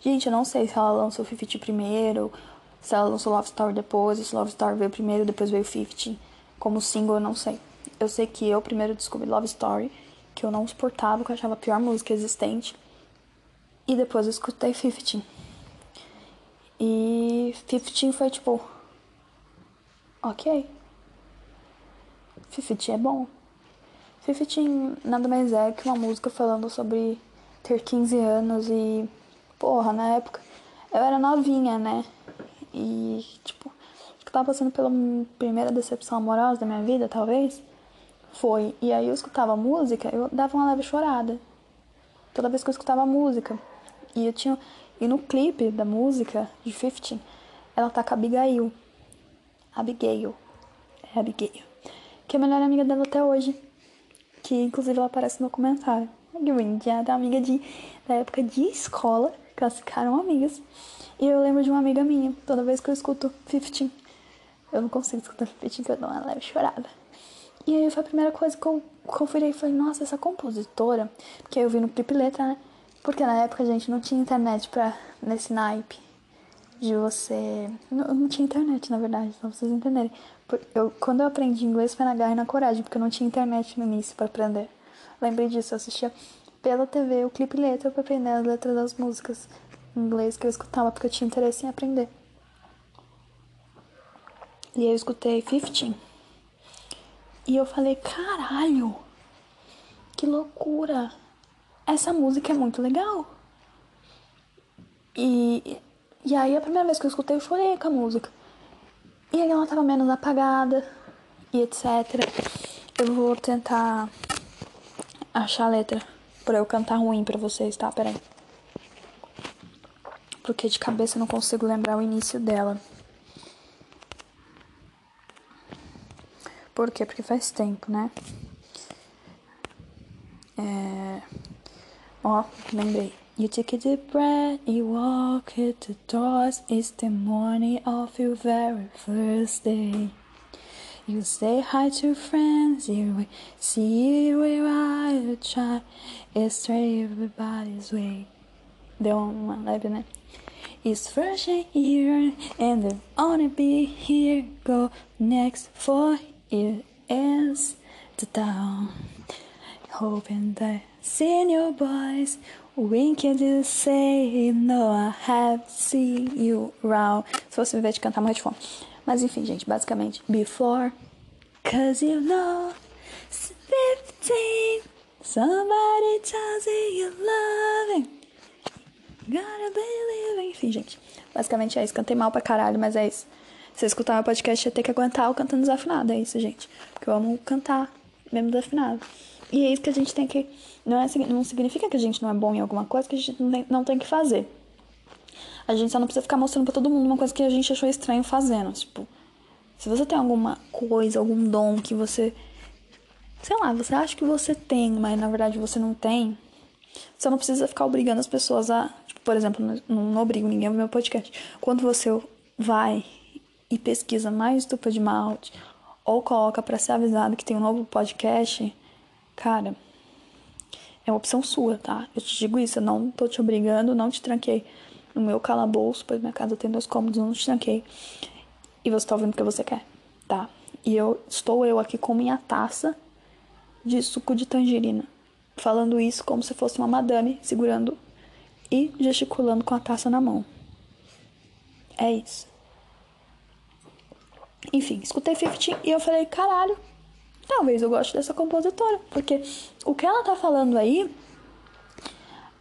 Gente, eu não sei se ela lançou Fifty primeiro Se ela lançou Love Story depois, se Love Story veio primeiro, depois veio 50. Como single, eu não sei. Eu sei que eu primeiro descobri Love Story, que eu não suportava, que eu achava a pior música existente. E depois eu escutei 50. E 15 foi tipo. Ok. 50 é bom. 15 nada mais é que uma música falando sobre ter 15 anos e. Porra, na época eu era novinha, né? E, tipo, que eu tava passando pela primeira decepção amorosa da minha vida, talvez. Foi. E aí eu escutava música, eu dava uma leve chorada. Toda vez que eu escutava música. E eu tinha. E no clipe da música de 15, ela tá com a Abigail. Abigail. É Abigail. Que é a melhor amiga dela até hoje. Que inclusive ela aparece no documentário. A Green, da amiga de, da época de escola, que elas ficaram amigas. E eu lembro de uma amiga minha, toda vez que eu escuto 15. Eu não consigo escutar 15, que eu dou uma leve chorada. E aí foi a primeira coisa que eu conferi e falei, nossa, essa compositora. Porque eu vi no clipe letra, né? Porque na época gente não tinha internet pra, nesse naipe de você. Não, não tinha internet, na verdade, pra vocês entenderem. Eu, quando eu aprendi inglês foi na garra e na coragem, porque eu não tinha internet no início para aprender. Lembrei disso, eu assistia pela TV o clipe letra pra aprender as letras das músicas em inglês que eu escutava, porque eu tinha interesse em aprender. E eu escutei 15. E eu falei, caralho, que loucura! essa música é muito legal. E, e aí a primeira vez que eu escutei eu chorei com a música. E aí ela tava menos apagada e etc. Eu vou tentar achar a letra pra eu cantar ruim pra vocês, tá? Peraí. Porque de cabeça eu não consigo lembrar o início dela. Por quê? Porque faz tempo, né? É... Ó, lembrei. You take a deep breath, you walk at the doors. It's the morning of your very first day. You say hi to friends, you see where I try. It's straight everybody's way. Deu uma leve, né? It's fresh here, and they wanna be here. Go next for it is the town. Hoping that seeing your boys winking to say no I have seen you round. Se fosse ao invés de cantar mais de fome. Mas enfim, gente, basicamente, before, cause you know, 15, somebody tells you you're loving. Gotta believe. Enfim, gente, basicamente é isso. Cantei mal pra caralho, mas é isso. Se eu escutar meu podcast, ia ter que aguentar eu cantando desafinado. É isso, gente. Porque eu amo cantar mesmo desafinado. E é isso que a gente tem que. Não, é, não significa que a gente não é bom em alguma coisa que a gente não tem, não tem que fazer. A gente só não precisa ficar mostrando pra todo mundo uma coisa que a gente achou estranho fazendo. Tipo, se você tem alguma coisa, algum dom que você. Sei lá, você acha que você tem, mas na verdade você não tem. Você não precisa ficar obrigando as pessoas a. Tipo, por exemplo, não, não obrigo ninguém a ver meu podcast. Quando você vai e pesquisa mais estupa de malte ou coloca para ser avisado que tem um novo podcast Cara, é uma opção sua, tá? Eu te digo isso, eu não tô te obrigando, não te tranquei no meu calabouço, pois minha casa tem dois cômodos, não te tranquei. E você tá ouvindo o que você quer, tá? E eu estou eu aqui com minha taça de suco de tangerina, falando isso como se fosse uma madame segurando e gesticulando com a taça na mão. É isso. Enfim, escutei 15 e eu falei, caralho, talvez eu goste dessa compositora, porque o que ela tá falando aí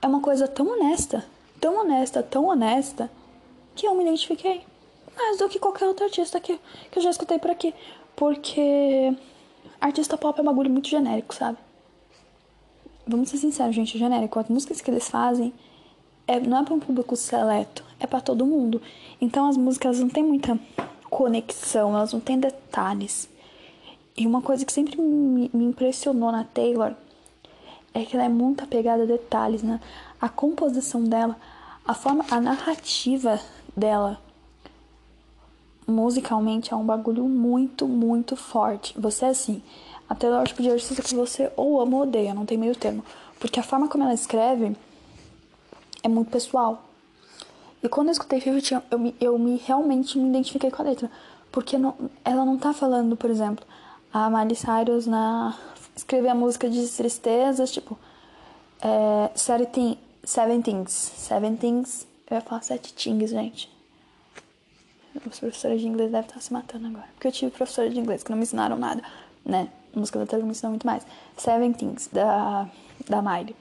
é uma coisa tão honesta, tão honesta, tão honesta, que eu me identifiquei mais do que qualquer outro artista que, que eu já escutei por aqui. Porque artista pop é um bagulho muito genérico, sabe? Vamos ser sinceros, gente, é genérico. As músicas que eles fazem é, não é para um público seleto, é para todo mundo. Então as músicas não têm muita conexão, elas não têm detalhes. E uma coisa que sempre me, me impressionou na Taylor é que ela é muito apegada a detalhes, né? A composição dela, a forma, a narrativa dela musicalmente é um bagulho muito, muito forte. Você é assim, a Taylor é o tipo de artista que você ou ama ou odeia, não tem meio termo. Porque a forma como ela escreve é muito pessoal. E quando eu escutei Fifty, eu me, eu me realmente me identifiquei com a letra. Porque não, ela não tá falando, por exemplo, a Miley Cyrus na escrever a música de tristezas, tipo, é, seven, seven Things. Seven Things, eu ia falar sete things, gente. Os professores de inglês devem estar se matando agora. Porque eu tive professores de inglês que não me ensinaram nada, né? A música da Taylor me ensinou muito mais. Seven Things, da, da Miley.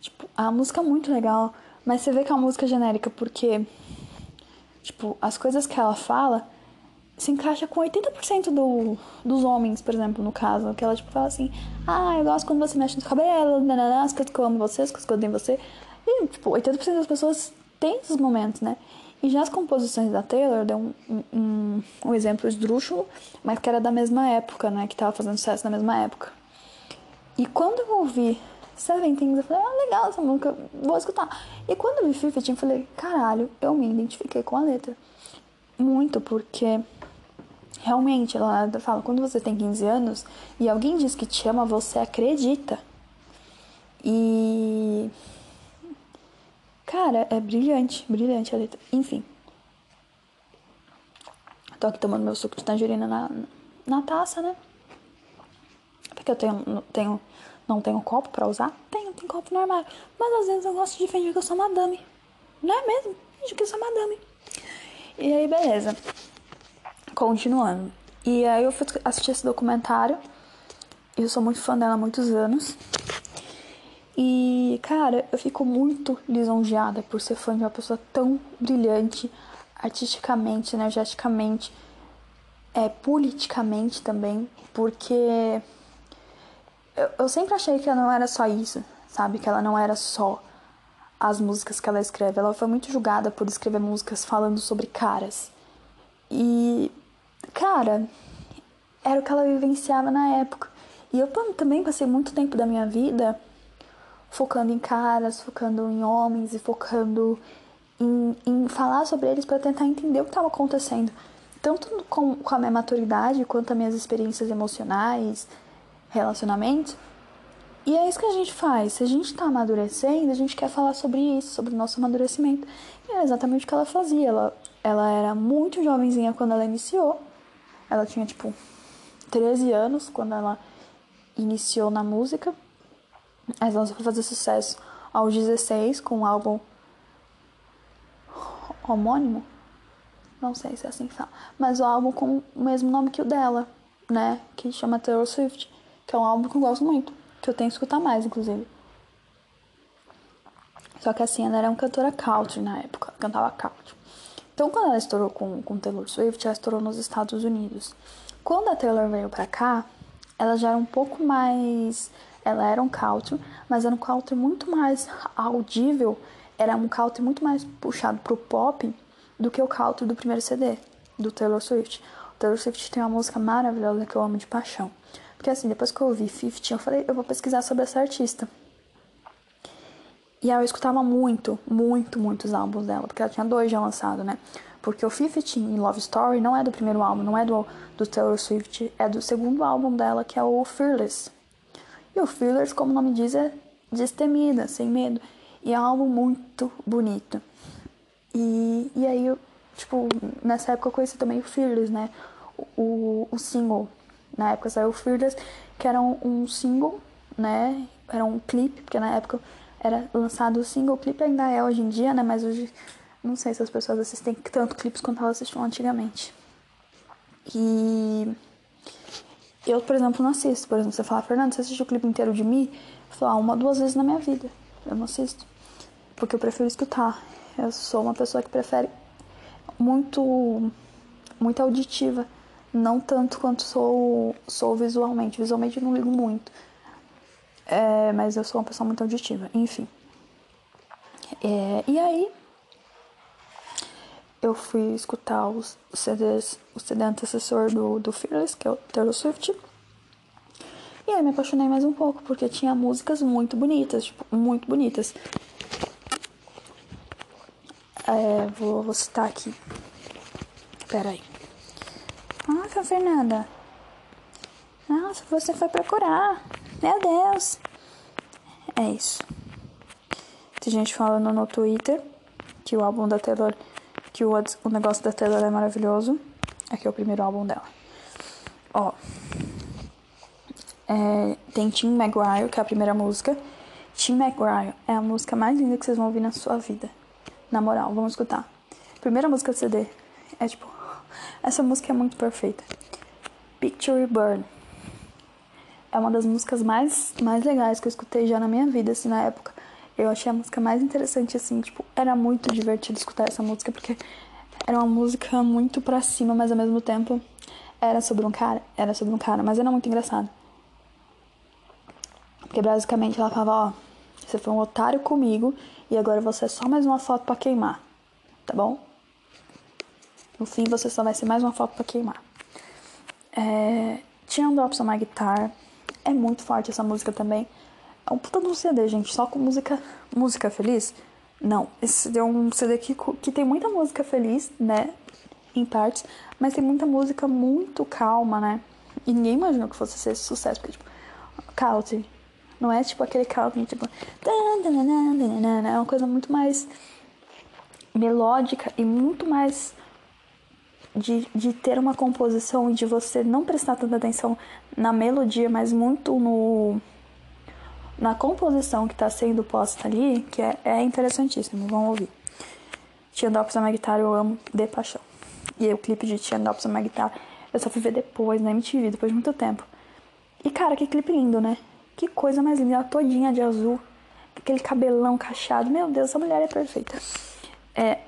Tipo, a música é muito legal, mas você vê que é uma música genérica porque, tipo, as coisas que ela fala se encaixa com 80% do, dos homens, por exemplo, no caso. Que ela, tipo, fala assim, ah, eu gosto quando você mexe no cabelo, nananã, as coisas que eu amo você, as coisas que eu odeio você. E, tipo, 80% das pessoas têm esses momentos, né? E já as composições da Taylor, deu um, um, um exemplo esdrúxulo, mas que era da mesma época, né? Que tava fazendo sucesso na mesma época. E quando eu ouvi Seven Things, eu falei, ah, legal essa música, vou escutar. E quando eu vi Fifteen, eu falei, caralho, eu me identifiquei com a letra. Muito, porque realmente, ela fala, quando você tem 15 anos e alguém diz que te ama, você acredita. E Cara, é brilhante, brilhante a letra. Enfim. Tô aqui tomando meu suco de tangerina na, na taça, né? Porque eu tenho, tenho, não tenho copo pra usar? Tenho, tem copo no armário. Mas às vezes eu gosto de fingir que eu sou madame. Não é mesmo? Fingir que eu sou madame. E aí, beleza. Continuando. E aí eu fui assistir esse documentário. Eu sou muito fã dela há muitos anos. E, cara, eu fico muito lisonjeada por ser fã de uma pessoa tão brilhante, artisticamente, energeticamente, é, politicamente também, porque eu, eu sempre achei que ela não era só isso, sabe? Que ela não era só as músicas que ela escreve. Ela foi muito julgada por escrever músicas falando sobre caras. E, cara, era o que ela vivenciava na época. E eu também passei muito tempo da minha vida focando em caras, focando em homens e focando em, em falar sobre eles para tentar entender o que estava acontecendo. Tanto com, com a minha maturidade quanto as minhas experiências emocionais, relacionamentos. E é isso que a gente faz. Se a gente está amadurecendo, a gente quer falar sobre isso, sobre o nosso amadurecimento. E é exatamente o que ela fazia. Ela, ela era muito jovenzinha quando ela iniciou. Ela tinha, tipo, 13 anos quando ela iniciou na música. Mas ela foi fazer sucesso aos 16 com um álbum homônimo. Não sei se é assim que fala. Mas o álbum com o mesmo nome que o dela, né? Que chama Taylor Swift. Que é um álbum que eu gosto muito. Que eu tenho que escutar mais, inclusive. Só que assim, ela era uma cantora country na época. Cantava country. Então, quando ela estourou com, com Taylor Swift, ela estourou nos Estados Unidos. Quando a Taylor veio pra cá, ela já era um pouco mais ela era um country, mas era um country muito mais audível, era um country muito mais puxado pro pop do que o country do primeiro CD, do Taylor Swift. O Taylor Swift tem uma música maravilhosa que eu amo de paixão. Porque assim, depois que eu ouvi 50, eu falei, eu vou pesquisar sobre essa artista. E aí eu escutava muito, muito, muitos álbuns dela, porque ela tinha dois já lançados, né? Porque o 50 em Love Story não é do primeiro álbum, não é do, do Taylor Swift, é do segundo álbum dela, que é o Fearless. E o Fearless, como o nome diz, é destemida, sem medo. E é um álbum muito bonito. E, e aí, eu, tipo, nessa época eu conheci também o Fearless, né? O, o single. Na época saiu o Fearless, que era um, um single, né? Era um clipe, porque na época era lançado o single. Clipe ainda é hoje em dia, né? Mas hoje não sei se as pessoas assistem tanto clipes quanto elas assistiam antigamente. E eu, por exemplo, não assisto. Por exemplo, você fala, Fernando, você assistiu o clipe inteiro de mim? Eu falo, ah, uma, duas vezes na minha vida. Eu não assisto. Porque eu prefiro escutar. Eu sou uma pessoa que prefere muito, muito auditiva. Não tanto quanto sou, sou visualmente. Visualmente eu não ligo muito. É, mas eu sou uma pessoa muito auditiva. Enfim. É, e aí, eu fui escutar os CDs, o CD antecessor do, do Fearless, que é o Taylor Swift. E aí me apaixonei mais um pouco, porque tinha músicas muito bonitas, tipo, muito bonitas. É, vou, vou citar aqui. Pera aí. Nossa, Fernanda. Nossa, você foi procurar. Meu Deus. É isso. Tem gente falando no Twitter que o álbum da Taylor, que o, o negócio da Taylor é maravilhoso. Aqui é o primeiro álbum dela. Ó. É, tem Tim McGuire, que é a primeira música. Tim McGuire é a música mais linda que vocês vão ouvir na sua vida. Na moral, vamos escutar. Primeira música do CD. É tipo. Essa música é muito perfeita. Picture Burn. É uma das músicas mais, mais legais que eu escutei já na minha vida, assim, na época. Eu achei a música mais interessante, assim, tipo, era muito divertido escutar essa música, porque era uma música muito pra cima, mas ao mesmo tempo era sobre um cara, era sobre um cara, mas era muito engraçado. Porque basicamente ela falava, ó, você foi um otário comigo e agora você é só mais uma foto para queimar, tá bom? No fim você só vai ser mais uma foto para queimar. É, tinha um Drops on My Guitar, é muito forte essa música também. É um puta de um CD, gente, só com música, música feliz. Não, esse é um CD que, que tem muita música feliz, né? Em partes, mas tem muita música muito calma, né? E ninguém imaginou que fosse ser sucesso, porque, tipo, country. Não é tipo aquele country, tipo. É uma coisa muito mais melódica e muito mais de, de ter uma composição e de você não prestar tanta atenção na melodia, mas muito no na composição que está sendo posta ali, que é, é interessantíssimo, vamos ouvir. Tia Dops na Guitar eu amo de paixão. E o clipe de Tia Dops na Guitar eu só fui ver depois, na MTV, depois de muito tempo. E cara, que clipe lindo, né? Que coisa mais linda, ela todinha de azul, aquele cabelão cacheado. Meu Deus, essa mulher é perfeita. É,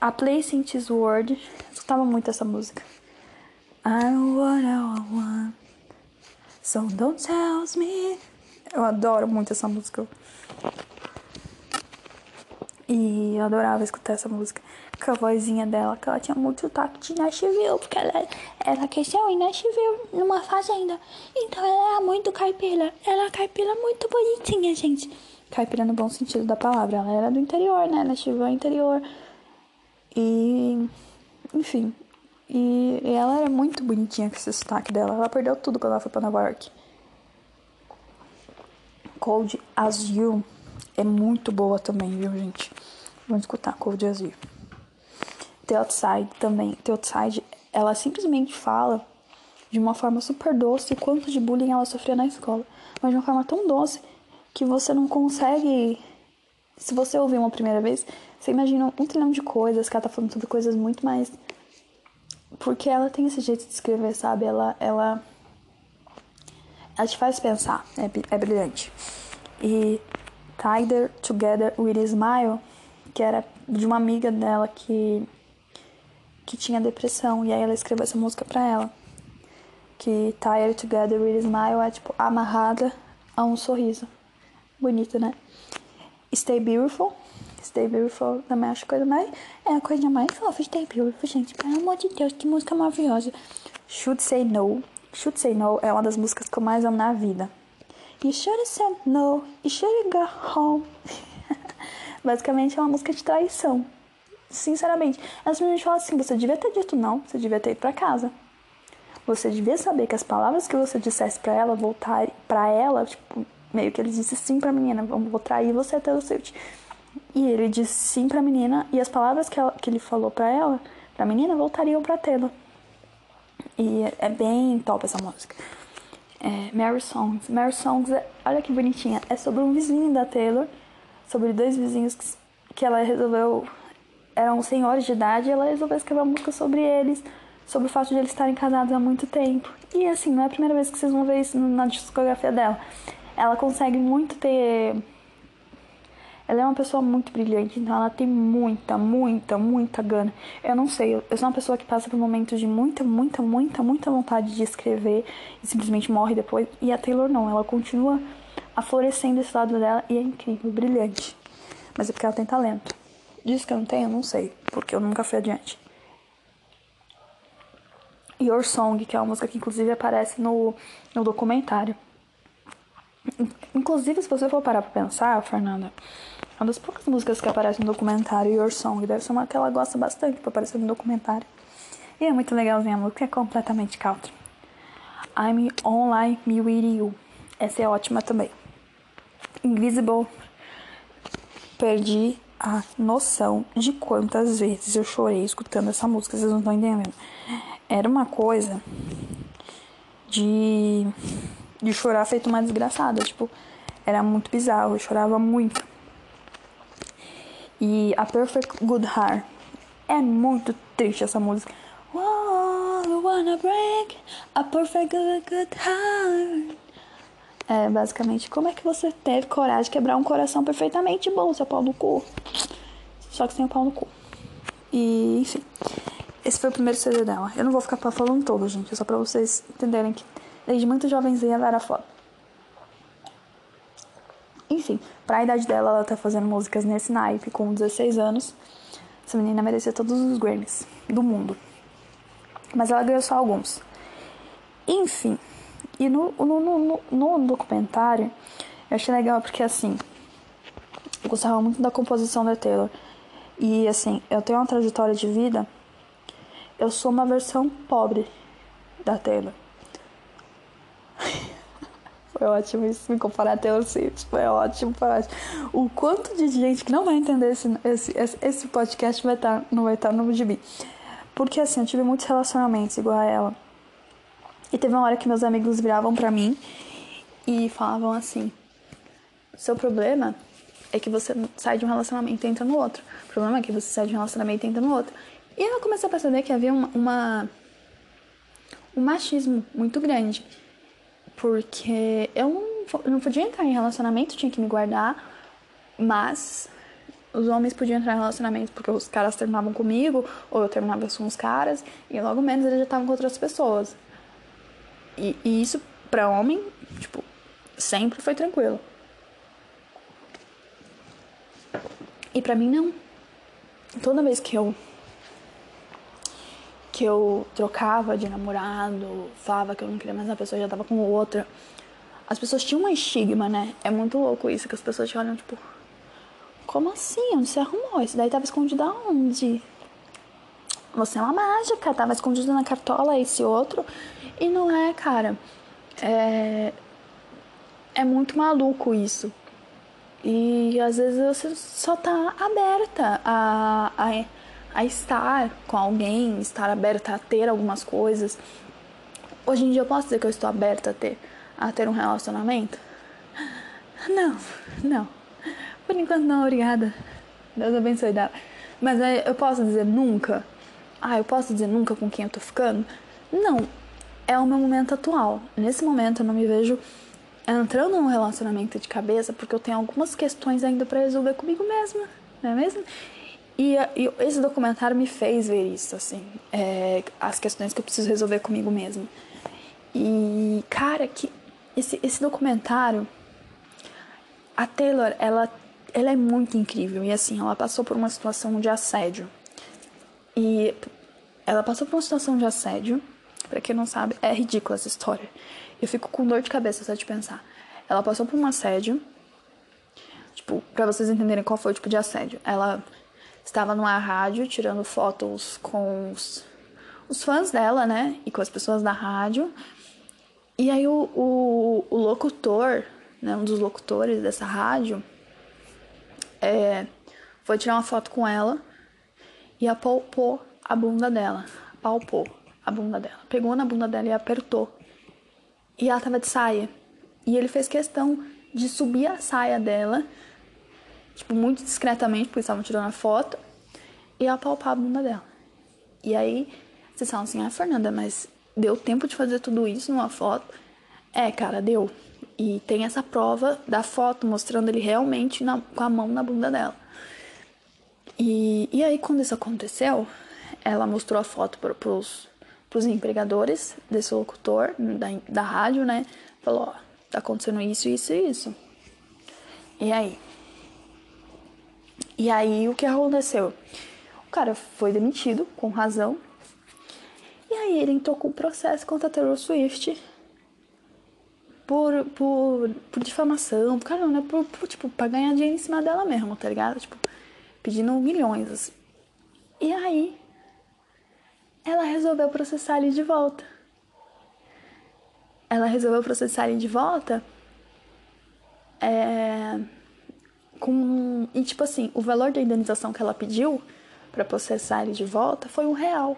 a Place in This World, eu escutava muito essa música. I'm what I want, so don't tell me. Eu adoro muito essa música. E eu adorava escutar essa música com a vozinha dela, que ela tinha muito toque de Nashville, porque ela, ela cresceu em Nashville, numa fazenda. Então ela era muito caipira. Ela era caipira muito bonitinha, gente. Caipira no bom sentido da palavra. Ela era do interior, né? Nashville é interior. E. Enfim. E, ela era muito bonitinha com esse sotaque dela. Ela perdeu tudo quando ela foi pra Nova York. Cold As You é muito boa também, viu, gente? Vamos escutar Cold As You. The Outside também. The Outside, ela simplesmente fala de uma forma super doce o quanto de bullying ela sofria na escola. Mas de uma forma tão doce que você não consegue. Se você ouvir uma primeira vez, você imagina um trilhão de coisas, que ela tá falando sobre coisas muito mais. Porque ela tem esse jeito de escrever, sabe? Ela. ela ela te faz pensar, é, é brilhante. E Tied Together with a Smile, que era de uma amiga dela que, que tinha depressão, e aí ela escreveu essa música pra ela. Que Tied Together with a Smile é tipo amarrada a um sorriso. Bonito, né? Stay Beautiful. Stay Beautiful também acho a coisa mais. É a coisa mais fofa, Stay Beautiful, gente. Pelo amor de Deus, que música maravilhosa. Should Say No Should Say No é uma das músicas que eu mais amo na vida. You should said no, you should gone home. Basicamente é uma música de traição. Sinceramente, ela simplesmente fala assim: você devia ter dito não, você devia ter ido pra casa. Você devia saber que as palavras que você dissesse para ela voltar para ela, tipo, meio que ele disse sim pra menina, vou trair você até o seu. E ele disse sim pra menina e as palavras que, ela, que ele falou para ela, pra menina, voltariam pra Taylor. E é bem top essa música. É, Mary Songs. Mary Songs, é, olha que bonitinha. É sobre um vizinho da Taylor. Sobre dois vizinhos que, que ela resolveu. Eram senhores de idade e ela resolveu escrever uma música sobre eles. Sobre o fato de eles estarem casados há muito tempo. E assim, não é a primeira vez que vocês vão ver isso na discografia dela. Ela consegue muito ter ela é uma pessoa muito brilhante, então ela tem muita, muita, muita gana. Eu não sei, eu sou uma pessoa que passa por momentos de muita, muita, muita, muita vontade de escrever e simplesmente morre depois. E a Taylor não, ela continua aflorescendo esse lado dela e é incrível, brilhante. Mas é porque ela tem talento. Diz que eu não tenho, eu não sei, porque eu nunca fui adiante. Your Song, que é uma música que inclusive aparece no, no documentário. Inclusive, se você for parar pra pensar, Fernanda, uma das poucas músicas que aparece no documentário Your Song deve ser uma que ela gosta bastante pra aparecer no documentário. E é muito legalzinha a música, é completamente country. I'm Online Me With You. Essa é ótima também. Invisible. Perdi a noção de quantas vezes eu chorei escutando essa música, vocês não estão entendendo. Era uma coisa de, de chorar feito uma desgraçada, tipo, era muito bizarro, eu chorava muito. E a Perfect Good Heart é muito triste essa música. Oh, you wanna break a perfect good, good heart. É, basicamente, como é que você teve coragem de quebrar um coração perfeitamente bom, seu pau no cu? Só que sem o pau no cu. E, enfim. Esse foi o primeiro CD dela. Eu não vou ficar falando todo, gente. É só pra vocês entenderem que desde muito jovenzinha ela era foda. Enfim, pra idade dela, ela tá fazendo músicas nesse naipe com 16 anos. Essa menina merecia todos os Grammys do mundo. Mas ela ganhou só alguns. Enfim. E no, no, no, no documentário, eu achei legal porque assim. Eu gostava muito da composição da Taylor. E assim, eu tenho uma trajetória de vida. Eu sou uma versão pobre da Taylor. Foi ótimo isso, me comparar a Taylor Swift. Foi ótimo, foi ótimo. O quanto de gente que não vai entender esse, esse, esse podcast vai estar, não vai estar no gibi. Porque assim, eu tive muitos relacionamentos igual a ela. E teve uma hora que meus amigos viravam para mim e falavam assim: Seu problema é que você sai de um relacionamento e entra no outro. O problema é que você sai de um relacionamento e entra no outro. E eu comecei a perceber que havia uma, uma um machismo muito grande. Porque eu não, podia entrar em relacionamento, tinha que me guardar, mas os homens podiam entrar em relacionamento porque os caras terminavam comigo, ou eu terminava com os caras, e logo menos eles já estavam com outras pessoas. E, e isso, pra homem, tipo, sempre foi tranquilo. E pra mim, não. Toda vez que eu que eu trocava de namorado, falava que eu não queria mais uma pessoa, já tava com outra. As pessoas tinham um estigma, né? É muito louco isso, que as pessoas te olham, tipo, como assim? Onde você arrumou? Isso daí tava escondido aonde? Você é uma mágica, tava escondido na cartola esse outro. E não é, cara. É, é muito maluco isso. E às vezes você só tá aberta a, a a estar com alguém, estar aberta a ter algumas coisas. Hoje em dia eu posso dizer que eu estou aberta a ter, a ter um relacionamento? Não, não. Por enquanto não, obrigada. Deus abençoe dela. Mas eu posso dizer nunca? Ah, eu posso dizer nunca com quem eu tô ficando? Não. É o meu momento atual. Nesse momento eu não me vejo entrando num relacionamento de cabeça porque eu tenho algumas questões ainda para resolver comigo mesma, não é mesmo? E, e, esse documentário me fez ver isso, assim, é, as questões que eu preciso resolver comigo mesmo. E, cara, que esse, esse documentário, a Taylor, ela, ela é muito incrível. E, assim, ela passou por uma situação de assédio. E ela passou por uma situação de assédio. Pra quem não sabe, é ridícula essa história. Eu fico com dor de cabeça só de pensar. Ela passou por um assédio. Tipo, pra vocês entenderem qual foi o tipo de assédio. Ela estava numa rádio tirando fotos com os, os fãs dela, né? E com as pessoas da rádio. E aí o, o, o locutor, né, um dos locutores dessa rádio, é, foi tirar uma foto com ela e apalpou a bunda dela. Apalpou a bunda dela. Pegou na bunda dela e apertou. E ela tava de saia. E ele fez questão de subir a saia dela tipo, muito discretamente, porque estavam tirando a foto, e apalpar a bunda dela. E aí, vocês falam assim, ah, Fernanda, mas deu tempo de fazer tudo isso numa foto? É, cara, deu. E tem essa prova da foto mostrando ele realmente na, com a mão na bunda dela. E, e aí, quando isso aconteceu, ela mostrou a foto para pros, pros empregadores desse locutor da, da rádio, né? Falou, ó, tá acontecendo isso, isso e isso. E aí? E aí o que aconteceu? O cara foi demitido, com razão. E aí ele entrou com o processo contra a Taylor Swift por, por, por difamação, por né? Por, por, tipo, pra ganhar dinheiro em cima dela mesmo, tá ligado? Tipo, pedindo milhões, assim. E aí ela resolveu processar ele de volta. Ela resolveu processar ele de volta. É com. E tipo assim, o valor da indenização que ela pediu para processar ele de volta foi um real.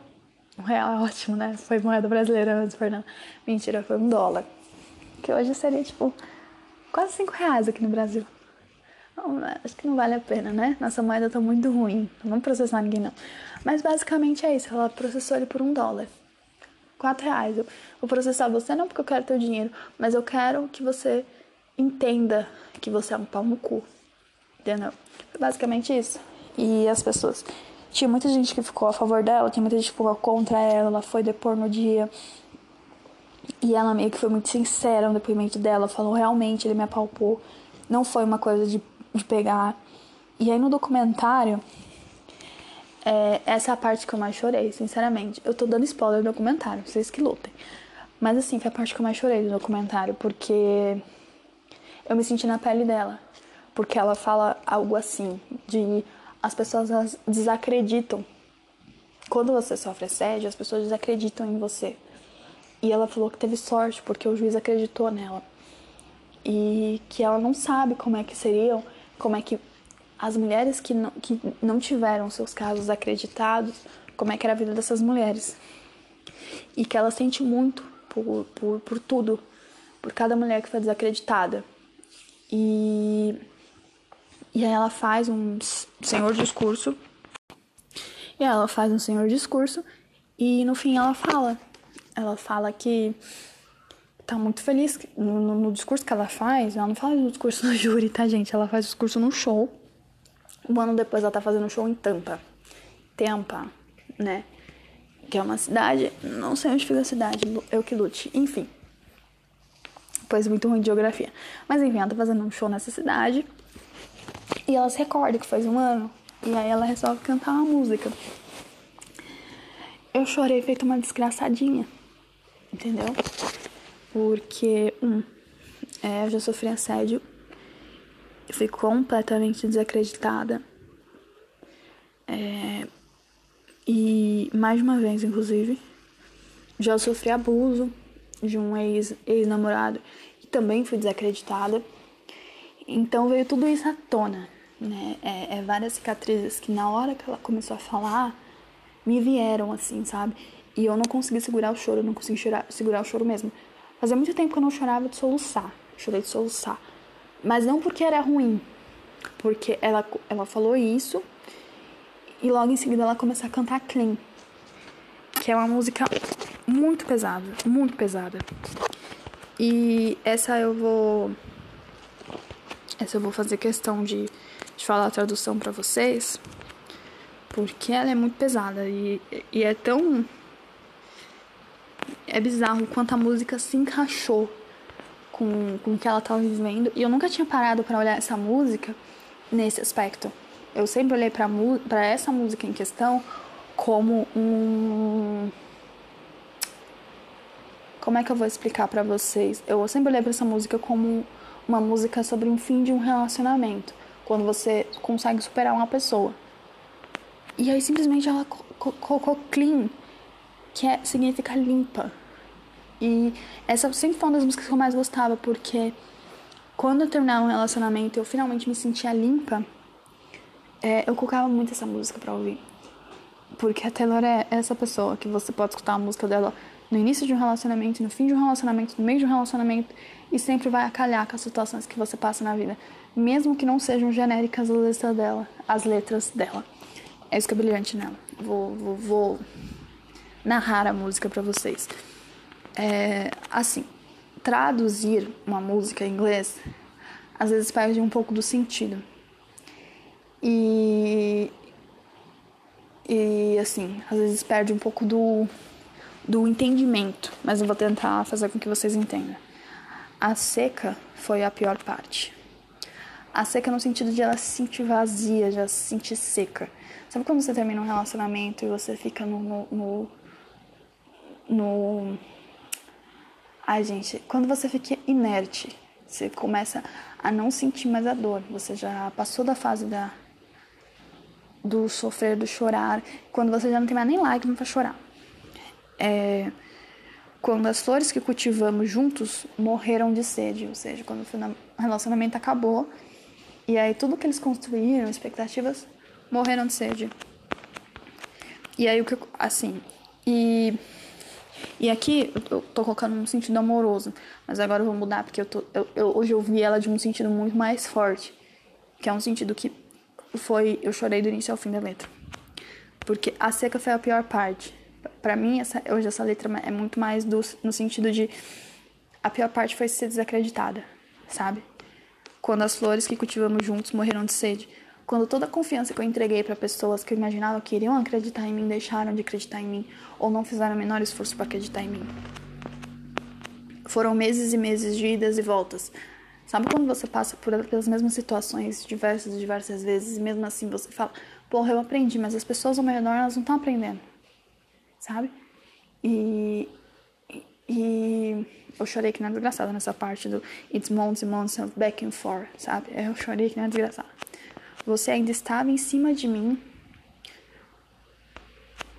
Um real é ótimo, né? Foi moeda brasileira antes, Fernando. Mentira, foi um dólar. Que hoje seria, tipo, quase cinco reais aqui no Brasil. Acho que não vale a pena, né? Nossa moeda tá muito ruim. Não vamos processar ninguém, não. Mas basicamente é isso. Ela processou ele por um dólar. Quatro reais. Eu vou processar você não porque eu quero teu dinheiro, mas eu quero que você entenda que você é um pau no cu. Entendeu? Basicamente isso. E as pessoas tinha muita gente que ficou a favor dela, tinha muita gente que ficou contra ela, ela foi depor no dia. E ela meio que foi muito sincera no depoimento dela, falou realmente, ele me apalpou. Não foi uma coisa de, de pegar. E aí no documentário, é, essa é a parte que eu mais chorei, sinceramente. Eu tô dando spoiler do documentário, vocês que lutem. Mas assim, foi a parte que eu mais chorei do documentário, porque eu me senti na pele dela. Porque ela fala algo assim, de as pessoas desacreditam. Quando você sofre assédio, as pessoas desacreditam em você. E ela falou que teve sorte porque o juiz acreditou nela. E que ela não sabe como é que seriam, como é que as mulheres que não, que não tiveram seus casos acreditados, como é que era a vida dessas mulheres. E que ela sente muito por, por, por tudo, por cada mulher que foi desacreditada. E e aí ela faz um senhor discurso. E ela faz um senhor discurso. E no fim ela fala. Ela fala que tá muito feliz no, no, discurso que ela faz. Ela não faz o discurso no júri, tá, gente? Ela faz o discurso no show. Um ano depois ela tá fazendo um show em Tampa. Tampa, né? Que é uma cidade. Não sei onde fica a cidade. Eu que lute. Enfim. Pois muito ruim de geografia. Mas enfim, ela tá fazendo um show nessa cidade. E ela se recorda que faz um ano. E aí ela resolve cantar uma música. Eu chorei feito uma desgraçadinha. Entendeu? Porque, um, é, eu já sofri assédio. Fui completamente desacreditada. É, e mais uma vez, inclusive, já sofri abuso de um ex-namorado ex e também fui desacreditada. Então veio tudo isso à tona, né? É, é, várias cicatrizes que na hora que ela começou a falar, me vieram assim, sabe? E eu não consegui segurar o choro, eu não consegui chorar, segurar o choro mesmo. Fazia muito tempo que eu não chorava de soluçar, chorei de soluçar. Mas não porque era ruim, porque ela, ela falou isso e logo em seguida ela começou a cantar Clean, que é uma música muito pesada, muito pesada. E essa eu vou essa eu vou fazer questão de, de falar a tradução para vocês, porque ela é muito pesada e, e é tão. É bizarro quanto a música se encaixou com, com o que ela estava vivendo. E eu nunca tinha parado para olhar essa música nesse aspecto. Eu sempre olhei para essa música em questão como um. Como é que eu vou explicar para vocês? Eu sempre olhei para essa música como uma música sobre um fim de um relacionamento, quando você consegue superar uma pessoa. E aí simplesmente ela colocou clean, que é, significa limpa. E essa sempre foi uma das músicas que eu mais gostava, porque quando eu terminava um relacionamento eu finalmente me sentia limpa, é, eu colocava muito essa música pra ouvir. Porque a Taylor é essa pessoa que você pode escutar a música dela no início de um relacionamento, no fim de um relacionamento, no meio de um relacionamento e sempre vai acalhar com as situações que você passa na vida, mesmo que não sejam genéricas as letras dela, as letras dela. É isso que é brilhante nela. Vou, vou, vou narrar a música para vocês. É, assim, traduzir uma música em inglês às vezes perde um pouco do sentido. E e assim, às vezes perde um pouco do do entendimento, mas eu vou tentar fazer com que vocês entendam. A seca foi a pior parte. A seca no sentido de ela se sentir vazia, ela se sentir seca. Sabe quando você termina um relacionamento e você fica no. no, no, no... Ai, gente, quando você fica inerte, você começa a não sentir mais a dor. Você já passou da fase da, do sofrer, do chorar, quando você já não tem mais nem lágrima para chorar é, quando as flores que cultivamos juntos morreram de sede, ou seja, quando o relacionamento acabou E aí tudo que eles construíram, expectativas, morreram de sede. E aí o que eu, assim, e e aqui eu tô colocando um sentido amoroso, mas agora eu vou mudar porque eu tô, eu, eu, hoje eu vi ela de um sentido muito mais forte, que é um sentido que foi eu chorei do início ao fim da letra. Porque a seca foi a pior parte. Para mim, essa, hoje essa letra é muito mais do, no sentido de a pior parte foi ser desacreditada, sabe? Quando as flores que cultivamos juntos morreram de sede. Quando toda a confiança que eu entreguei para pessoas que eu imaginava que iriam acreditar em mim deixaram de acreditar em mim ou não fizeram o menor esforço para acreditar em mim. Foram meses e meses de idas e voltas. Sabe quando você passa por pelas mesmas situações diversas e diversas vezes e mesmo assim você fala, porra, eu aprendi, mas as pessoas ao meu redor elas não estão aprendendo, sabe? E, e eu chorei que não é desgraçada nessa parte do It's months and months of back and forth, sabe? Eu chorei que não é desgraçada. Você ainda estava em cima de mim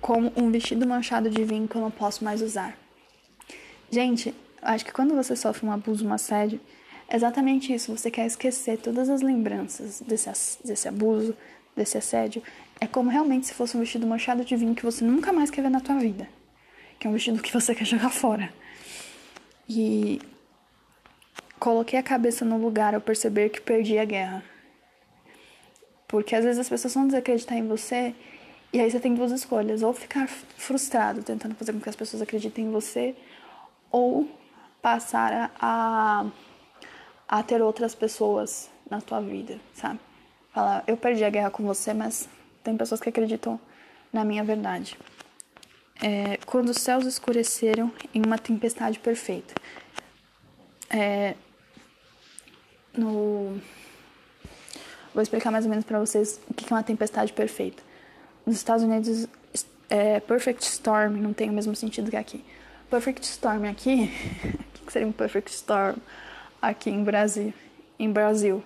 como um vestido manchado de vinho que eu não posso mais usar. Gente, acho que quando você sofre um abuso, um assédio, é exatamente isso. Você quer esquecer todas as lembranças desse, desse abuso, desse assédio. É como realmente se fosse um vestido manchado de vinho que você nunca mais quer ver na tua vida. Que é um vestido que você quer jogar fora. E coloquei a cabeça no lugar ao perceber que perdi a guerra. Porque às vezes as pessoas vão desacreditar em você e aí você tem duas escolhas: ou ficar frustrado tentando fazer com que as pessoas acreditem em você, ou passar a, a ter outras pessoas na tua vida, sabe? Falar, eu perdi a guerra com você, mas tem pessoas que acreditam na minha verdade. É, quando os céus escureceram em uma tempestade perfeita. É, no Vou explicar mais ou menos para vocês o que é uma tempestade perfeita. Nos Estados Unidos, é, perfect storm não tem o mesmo sentido que aqui. Perfect storm aqui, o que seria um perfect storm aqui em Brasil? Em Brasil,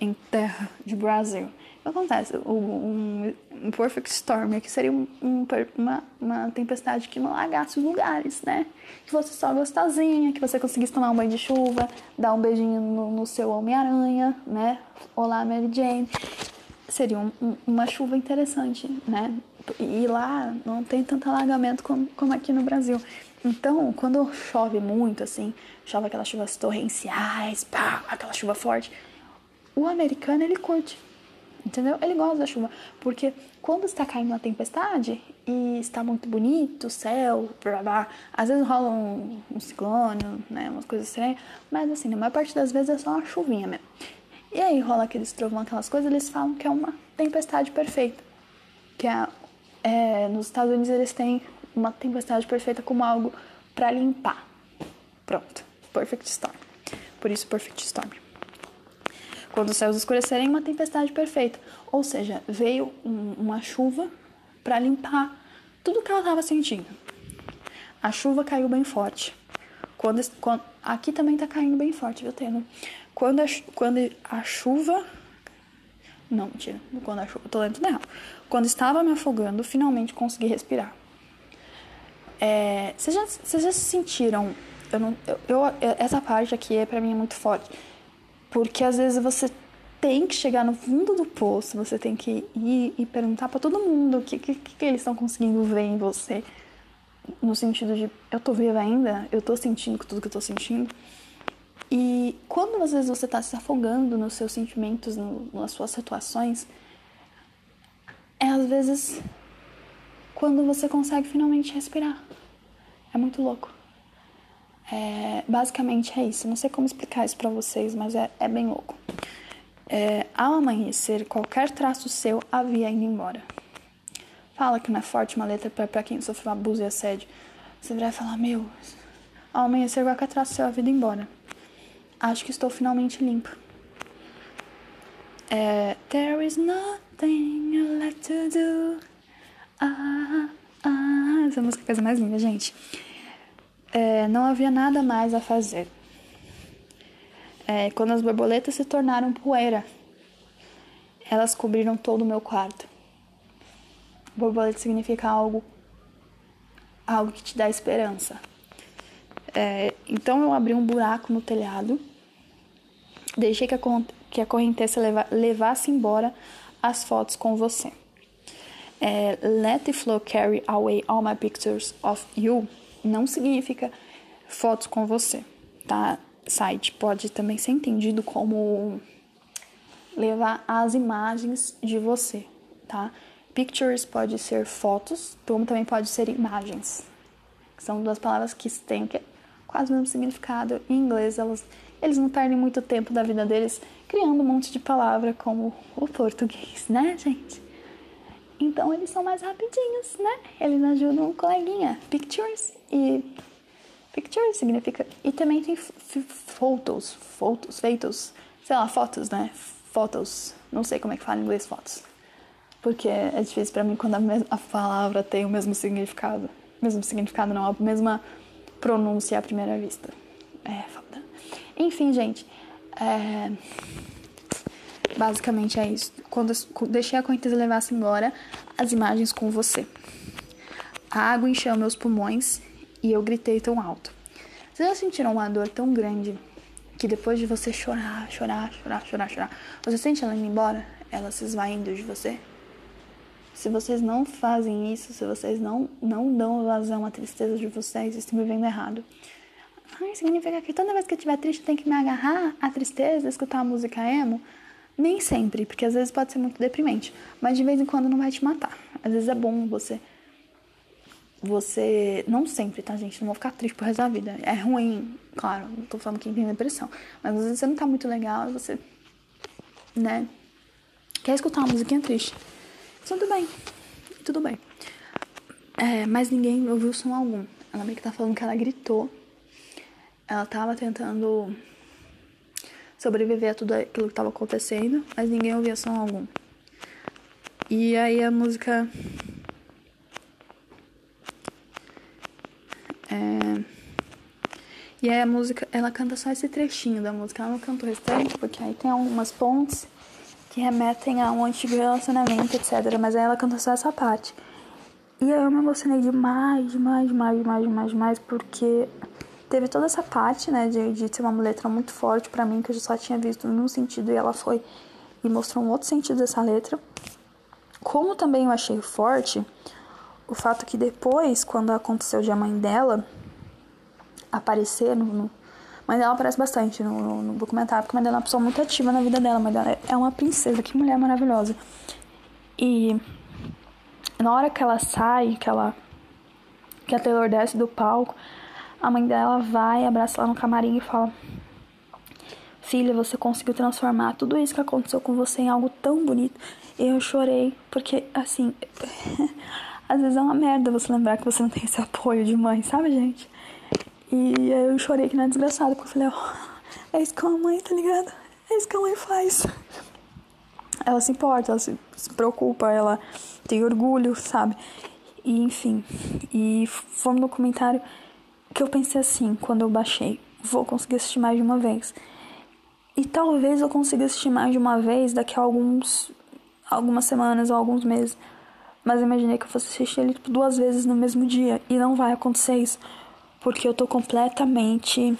em terra de Brasil acontece? Um, um perfect storm aqui seria um, um, uma, uma tempestade que não alagasse os lugares, né? Que você só gostosinha, que você conseguisse tomar um banho de chuva, dar um beijinho no, no seu Homem-Aranha, né? Olá, Mary Jane. Seria um, uma chuva interessante, né? E lá não tem tanto alagamento como, como aqui no Brasil. Então, quando chove muito, assim, chove aquelas chuvas torrenciais, pá, aquela chuva forte, o americano ele curte entendeu? Ele gosta da chuva, porque quando está caindo uma tempestade e está muito bonito o céu, blá, blá, às vezes rola um, um ciclone, né, umas coisas estranhas, mas assim, na maior parte das vezes é só uma chuvinha mesmo. E aí rola aqueles trovão, aquelas coisas, eles falam que é uma tempestade perfeita, que é, é nos Estados Unidos eles têm uma tempestade perfeita como algo para limpar. Pronto, perfect storm. Por isso perfect storm quando os céus escurecerem, uma tempestade perfeita. Ou seja, veio um, uma chuva para limpar tudo que ela estava sentindo. A chuva caiu bem forte. Quando, quando aqui também está caindo bem forte, viu, Taylor? Quando a, quando a chuva. Não, mentira. Quando a chuva. Tô lendo tudo. Quando estava me afogando, finalmente consegui respirar. É, vocês, já, já se sentiram. Eu não, eu, eu, essa parte aqui é para mim é muito forte porque às vezes você tem que chegar no fundo do poço, você tem que ir e perguntar para todo mundo o que, que, que eles estão conseguindo ver em você. No sentido de, eu tô viva ainda, eu tô sentindo tudo que eu tô sentindo. E quando às vezes você tá se afogando nos seus sentimentos, no, nas suas situações, é às vezes quando você consegue finalmente respirar. É muito louco. É, basicamente é isso. Não sei como explicar isso para vocês, mas é, é bem louco. É, ao amanhecer, qualquer traço seu havia ido embora. Fala que não é forte uma letra para quem sofreu abuso e assédio. Você vai falar: Meu, ao amanhecer, qualquer traço seu havia ido embora. Acho que estou finalmente limpo. É, There is nothing left to do. Ah, ah. Essa música é a coisa mais linda, gente é, não havia nada mais a fazer. É, quando as borboletas se tornaram poeira, elas cobriram todo o meu quarto. Borboleta significa algo, algo que te dá esperança. É, então eu abri um buraco no telhado, deixei que a que a correnteza leva, levasse embora as fotos com você. É, Let the flow carry away all my pictures of you não significa fotos com você, tá? Site pode também ser entendido como levar as imagens de você, tá? Pictures pode ser fotos, como também pode ser imagens. São duas palavras que têm quase o mesmo significado. Em inglês, elas, eles não perdem muito tempo da vida deles criando um monte de palavra como o português, né, gente? Então eles são mais rapidinhos, né? Eles ajudam o coleguinha. Pictures e pictures significa e também tem fotos, fotos, feitos, sei lá, fotos, né? Fotos. Não sei como é que fala em inglês fotos. Porque é difícil para mim quando a, a palavra tem o mesmo significado. Mesmo significado não, a mesma pronúncia à primeira vista. É foda. Enfim, gente. É... Basicamente é isso. Quando deixei a correnteza levar-se embora, as imagens com você. A água encheu meus pulmões e eu gritei tão alto. Vocês já sentiram uma dor tão grande que depois de você chorar, chorar, chorar, chorar, chorar, você sente ela indo embora? Ela se esvaindo de você? Se vocês não fazem isso, se vocês não, não dão vazão à tristeza de vocês, estão vivendo errado. Ai, significa que toda vez que eu estiver triste eu tenho que me agarrar à tristeza, escutar a música emo? Nem sempre, porque às vezes pode ser muito deprimente, mas de vez em quando não vai te matar. Às vezes é bom você. Você. Não sempre, tá, gente? Não vou ficar triste pro resto da vida. É ruim, claro, não tô falando que tem depressão. Mas às vezes você não tá muito legal, você. Né? Quer escutar uma musiquinha triste? Tudo bem. Tudo bem. É, mas ninguém ouviu som algum. Ela meio que tá falando que ela gritou. Ela tava tentando sobreviver a tudo aquilo que estava acontecendo, mas ninguém ouvia som algum. E aí a música. É... E aí a música, ela canta só esse trechinho da música, ela não canta o restante, porque aí tem algumas pontes que remetem a um antigo relacionamento, etc. Mas aí ela canta só essa parte. E eu me emocionei demais, demais, demais, demais, demais, demais, porque teve toda essa parte, né, de, de ser uma letra muito forte para mim, que eu só tinha visto num sentido e ela foi e mostrou um outro sentido dessa letra. Como também eu achei forte o fato que depois, quando aconteceu de a mãe dela aparecer no, no mãe dela aparece bastante no, no, no, documentário, porque a mãe dela é uma pessoa muito ativa na vida dela, mas dela é uma princesa, que mulher maravilhosa. E na hora que ela sai, que ela que a Taylor desce do palco, a mãe dela vai, abraça ela no camarim e fala: Filha, você conseguiu transformar tudo isso que aconteceu com você em algo tão bonito. Eu chorei, porque, assim, às vezes é uma merda você lembrar que você não tem esse apoio de mãe, sabe, gente? E eu chorei que não é desgraçado, porque eu falei: oh, é isso que a mãe, tá ligado? É isso que a mãe faz. Ela se importa, ela se, se preocupa, ela tem orgulho, sabe? E, enfim, e foi um documentário que eu pensei assim quando eu baixei: vou conseguir assistir mais de uma vez. E talvez eu consiga assistir mais de uma vez daqui a alguns algumas semanas ou alguns meses. Mas imaginei que eu fosse assistir ele tipo, duas vezes no mesmo dia e não vai acontecer isso, porque eu tô completamente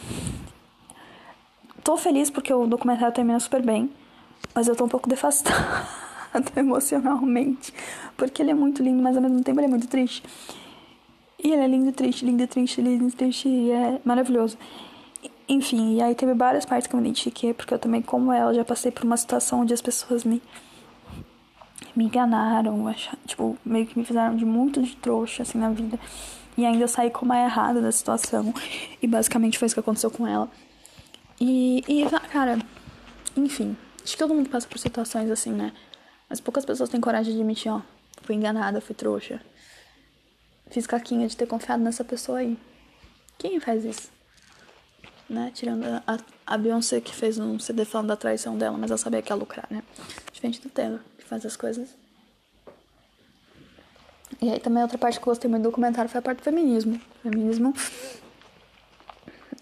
tô feliz porque o documentário termina super bem, mas eu tô um pouco defastada emocionalmente, porque ele é muito lindo, mas ao mesmo tempo ele é muito triste. E ele é lindo, triste, lindo, triste, lindo, triste, e é maravilhoso. Enfim, e aí teve várias partes que eu me identifiquei, porque eu também, como ela, já passei por uma situação onde as pessoas me me enganaram, tipo, meio que me fizeram de muito de trouxa, assim, na vida. E ainda eu saí como a errada da situação. E basicamente foi isso que aconteceu com ela. E, e, cara, enfim, acho que todo mundo passa por situações assim, né? Mas poucas pessoas têm coragem de admitir, ó, fui enganada, fui trouxa fiz caquinha de ter confiado nessa pessoa aí. Quem faz isso? Né? Tirando a, a Beyoncé que fez um CD falando da traição dela, mas ela sabia que ia lucrar, né? Diferente do Taylor, faz as coisas. E aí também outra parte que eu gostei muito do documentário foi a parte do feminismo. Feminismo.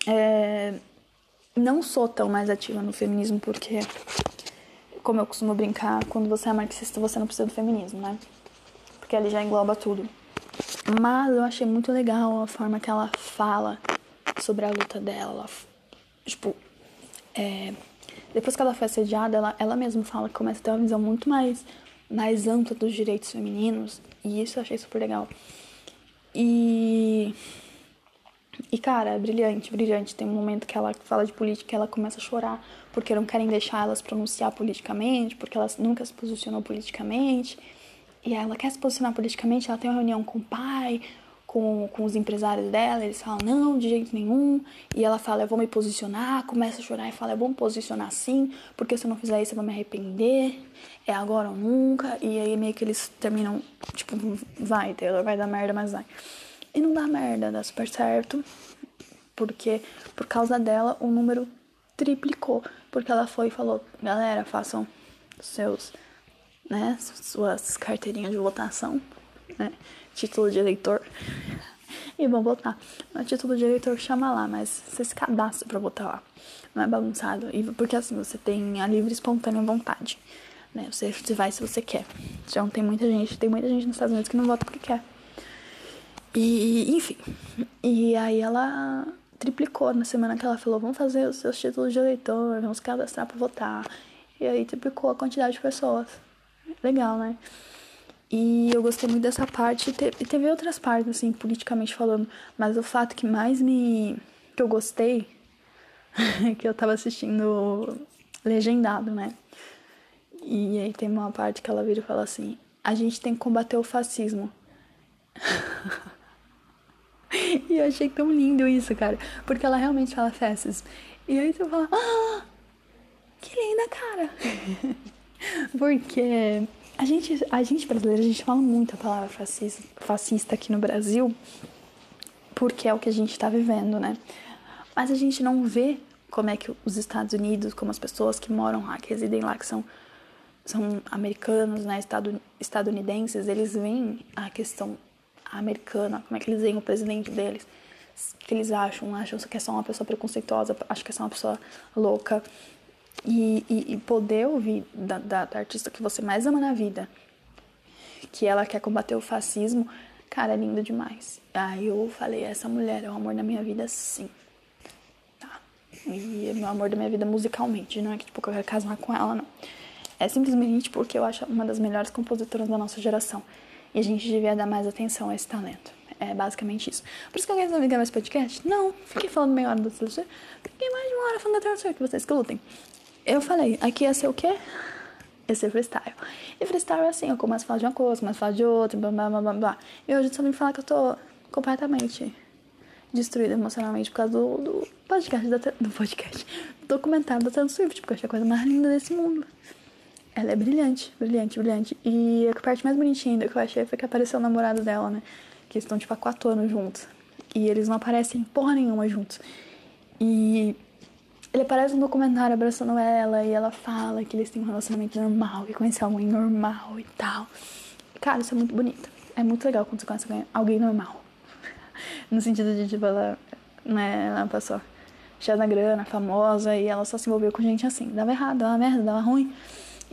É... Não sou tão mais ativa no feminismo porque, como eu costumo brincar, quando você é marxista você não precisa do feminismo, né? Porque ele já engloba tudo. Mas eu achei muito legal a forma que ela fala sobre a luta dela. Ela, tipo, é, depois que ela foi assediada, ela, ela mesma fala que começa a ter uma visão muito mais, mais ampla dos direitos femininos. E isso eu achei super legal. E. E, cara, é brilhante, brilhante. Tem um momento que ela fala de política e ela começa a chorar porque não querem deixar elas pronunciar politicamente, porque elas nunca se posicionou politicamente. E ela quer se posicionar politicamente, ela tem uma reunião com o pai, com, com os empresários dela, eles falam, não, de jeito nenhum. E ela fala, eu vou me posicionar, começa a chorar e fala, eu vou me posicionar sim, porque se eu não fizer isso eu vou me arrepender, é agora ou nunca. E aí meio que eles terminam, tipo, vai, Taylor, vai dar merda, mas vai. E não dá merda, dá super certo, porque por causa dela o número triplicou, porque ela foi e falou, galera, façam seus né, suas carteirinhas de votação, né, título de eleitor. E vão votar. O título de eleitor chama lá, mas você se cadastra pra votar lá. Não é bagunçado. E porque assim, você tem a livre e espontânea vontade. Né? Você, você vai se você quer. Já tem muita gente, tem muita gente nos Estados Unidos que não vota porque quer. E, enfim. E aí ela triplicou na semana que ela falou, vamos fazer os seus títulos de eleitor, vamos cadastrar pra votar. E aí triplicou a quantidade de pessoas legal, né? E eu gostei muito dessa parte. E teve outras partes, assim, politicamente falando. Mas o fato que mais me. que eu gostei. que eu tava assistindo legendado, né? E aí tem uma parte que ela vira e fala assim: a gente tem que combater o fascismo. e eu achei tão lindo isso, cara. Porque ela realmente fala fascismo. E aí você fala: ah, que linda, cara. Porque a gente, a gente brasileira, a gente fala muito a palavra fascista, fascista aqui no Brasil, porque é o que a gente está vivendo, né? Mas a gente não vê como é que os Estados Unidos, como as pessoas que moram lá, que residem lá, que são, são americanos, né, estadunidenses, eles veem a questão americana, como é que eles veem o presidente deles, que eles acham, acham que é só uma pessoa preconceituosa, acham que é só uma pessoa louca, e, e, e poder ouvir da, da, da, artista que você mais ama na vida, que ela quer combater o fascismo, cara, é lindo demais. Aí eu falei, essa mulher é o amor da minha vida, sim. Tá? E é meu amor da minha vida musicalmente, não é que tipo, eu quero casar com ela, não. É simplesmente porque eu acho uma das melhores compositoras da nossa geração. E a gente devia dar mais atenção a esse talento. É basicamente isso. Por isso que alguém resolvi gravar esse podcast? Não, fiquei falando meia hora da Taylor Fiquei mais de uma hora falando da Taylor que vocês que lutem. Eu falei, aqui ia ser o quê? Ia ser freestyle. E freestyle é assim, eu começo a falar de uma coisa, começo a falar de outra, blá blá blá blá blá. E hoje só me falar que eu tô completamente destruída emocionalmente por causa do, do podcast, da, do podcast, do documentário da Taylor Swift, porque eu achei a coisa mais linda desse mundo. Ela é brilhante, brilhante, brilhante. E a parte mais bonitinha que eu achei foi que apareceu o namorado dela, né? Que estão, tipo, há quatro anos juntos. E eles não aparecem porra nenhuma juntos. E ele aparece no documentário abraçando ela e ela fala que eles têm um relacionamento normal, que conheceu alguém normal e tal. Cara, isso é muito bonito. É muito legal quando você conhece alguém normal. no sentido de, tipo, ela, né, ela passou cheia da grana, famosa, e ela só se envolveu com gente assim. Dava errado, dava merda, dava ruim.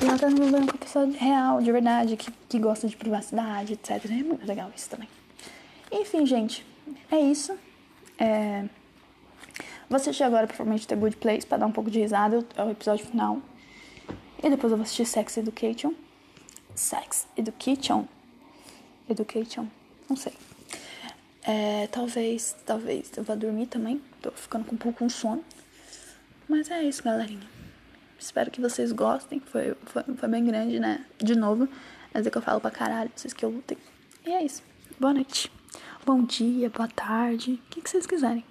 E ela tá se envolvendo com uma pessoa real, de verdade, que, que gosta de privacidade, etc. É muito legal isso também. Enfim, gente, é isso. É... Vou assistir agora, provavelmente, The Good Place, pra dar um pouco de risada, é o episódio final. E depois eu vou assistir Sex Education. Sex Education? Education? Não sei. É, talvez, talvez eu vá dormir também. Tô ficando com um pouco com sono. Mas é isso, galerinha. Espero que vocês gostem. Foi, foi, foi bem grande, né? De novo. Mas é que eu falo pra caralho, vocês que eu lutei. E é isso. Boa noite. Bom dia, boa tarde. O que, que vocês quiserem.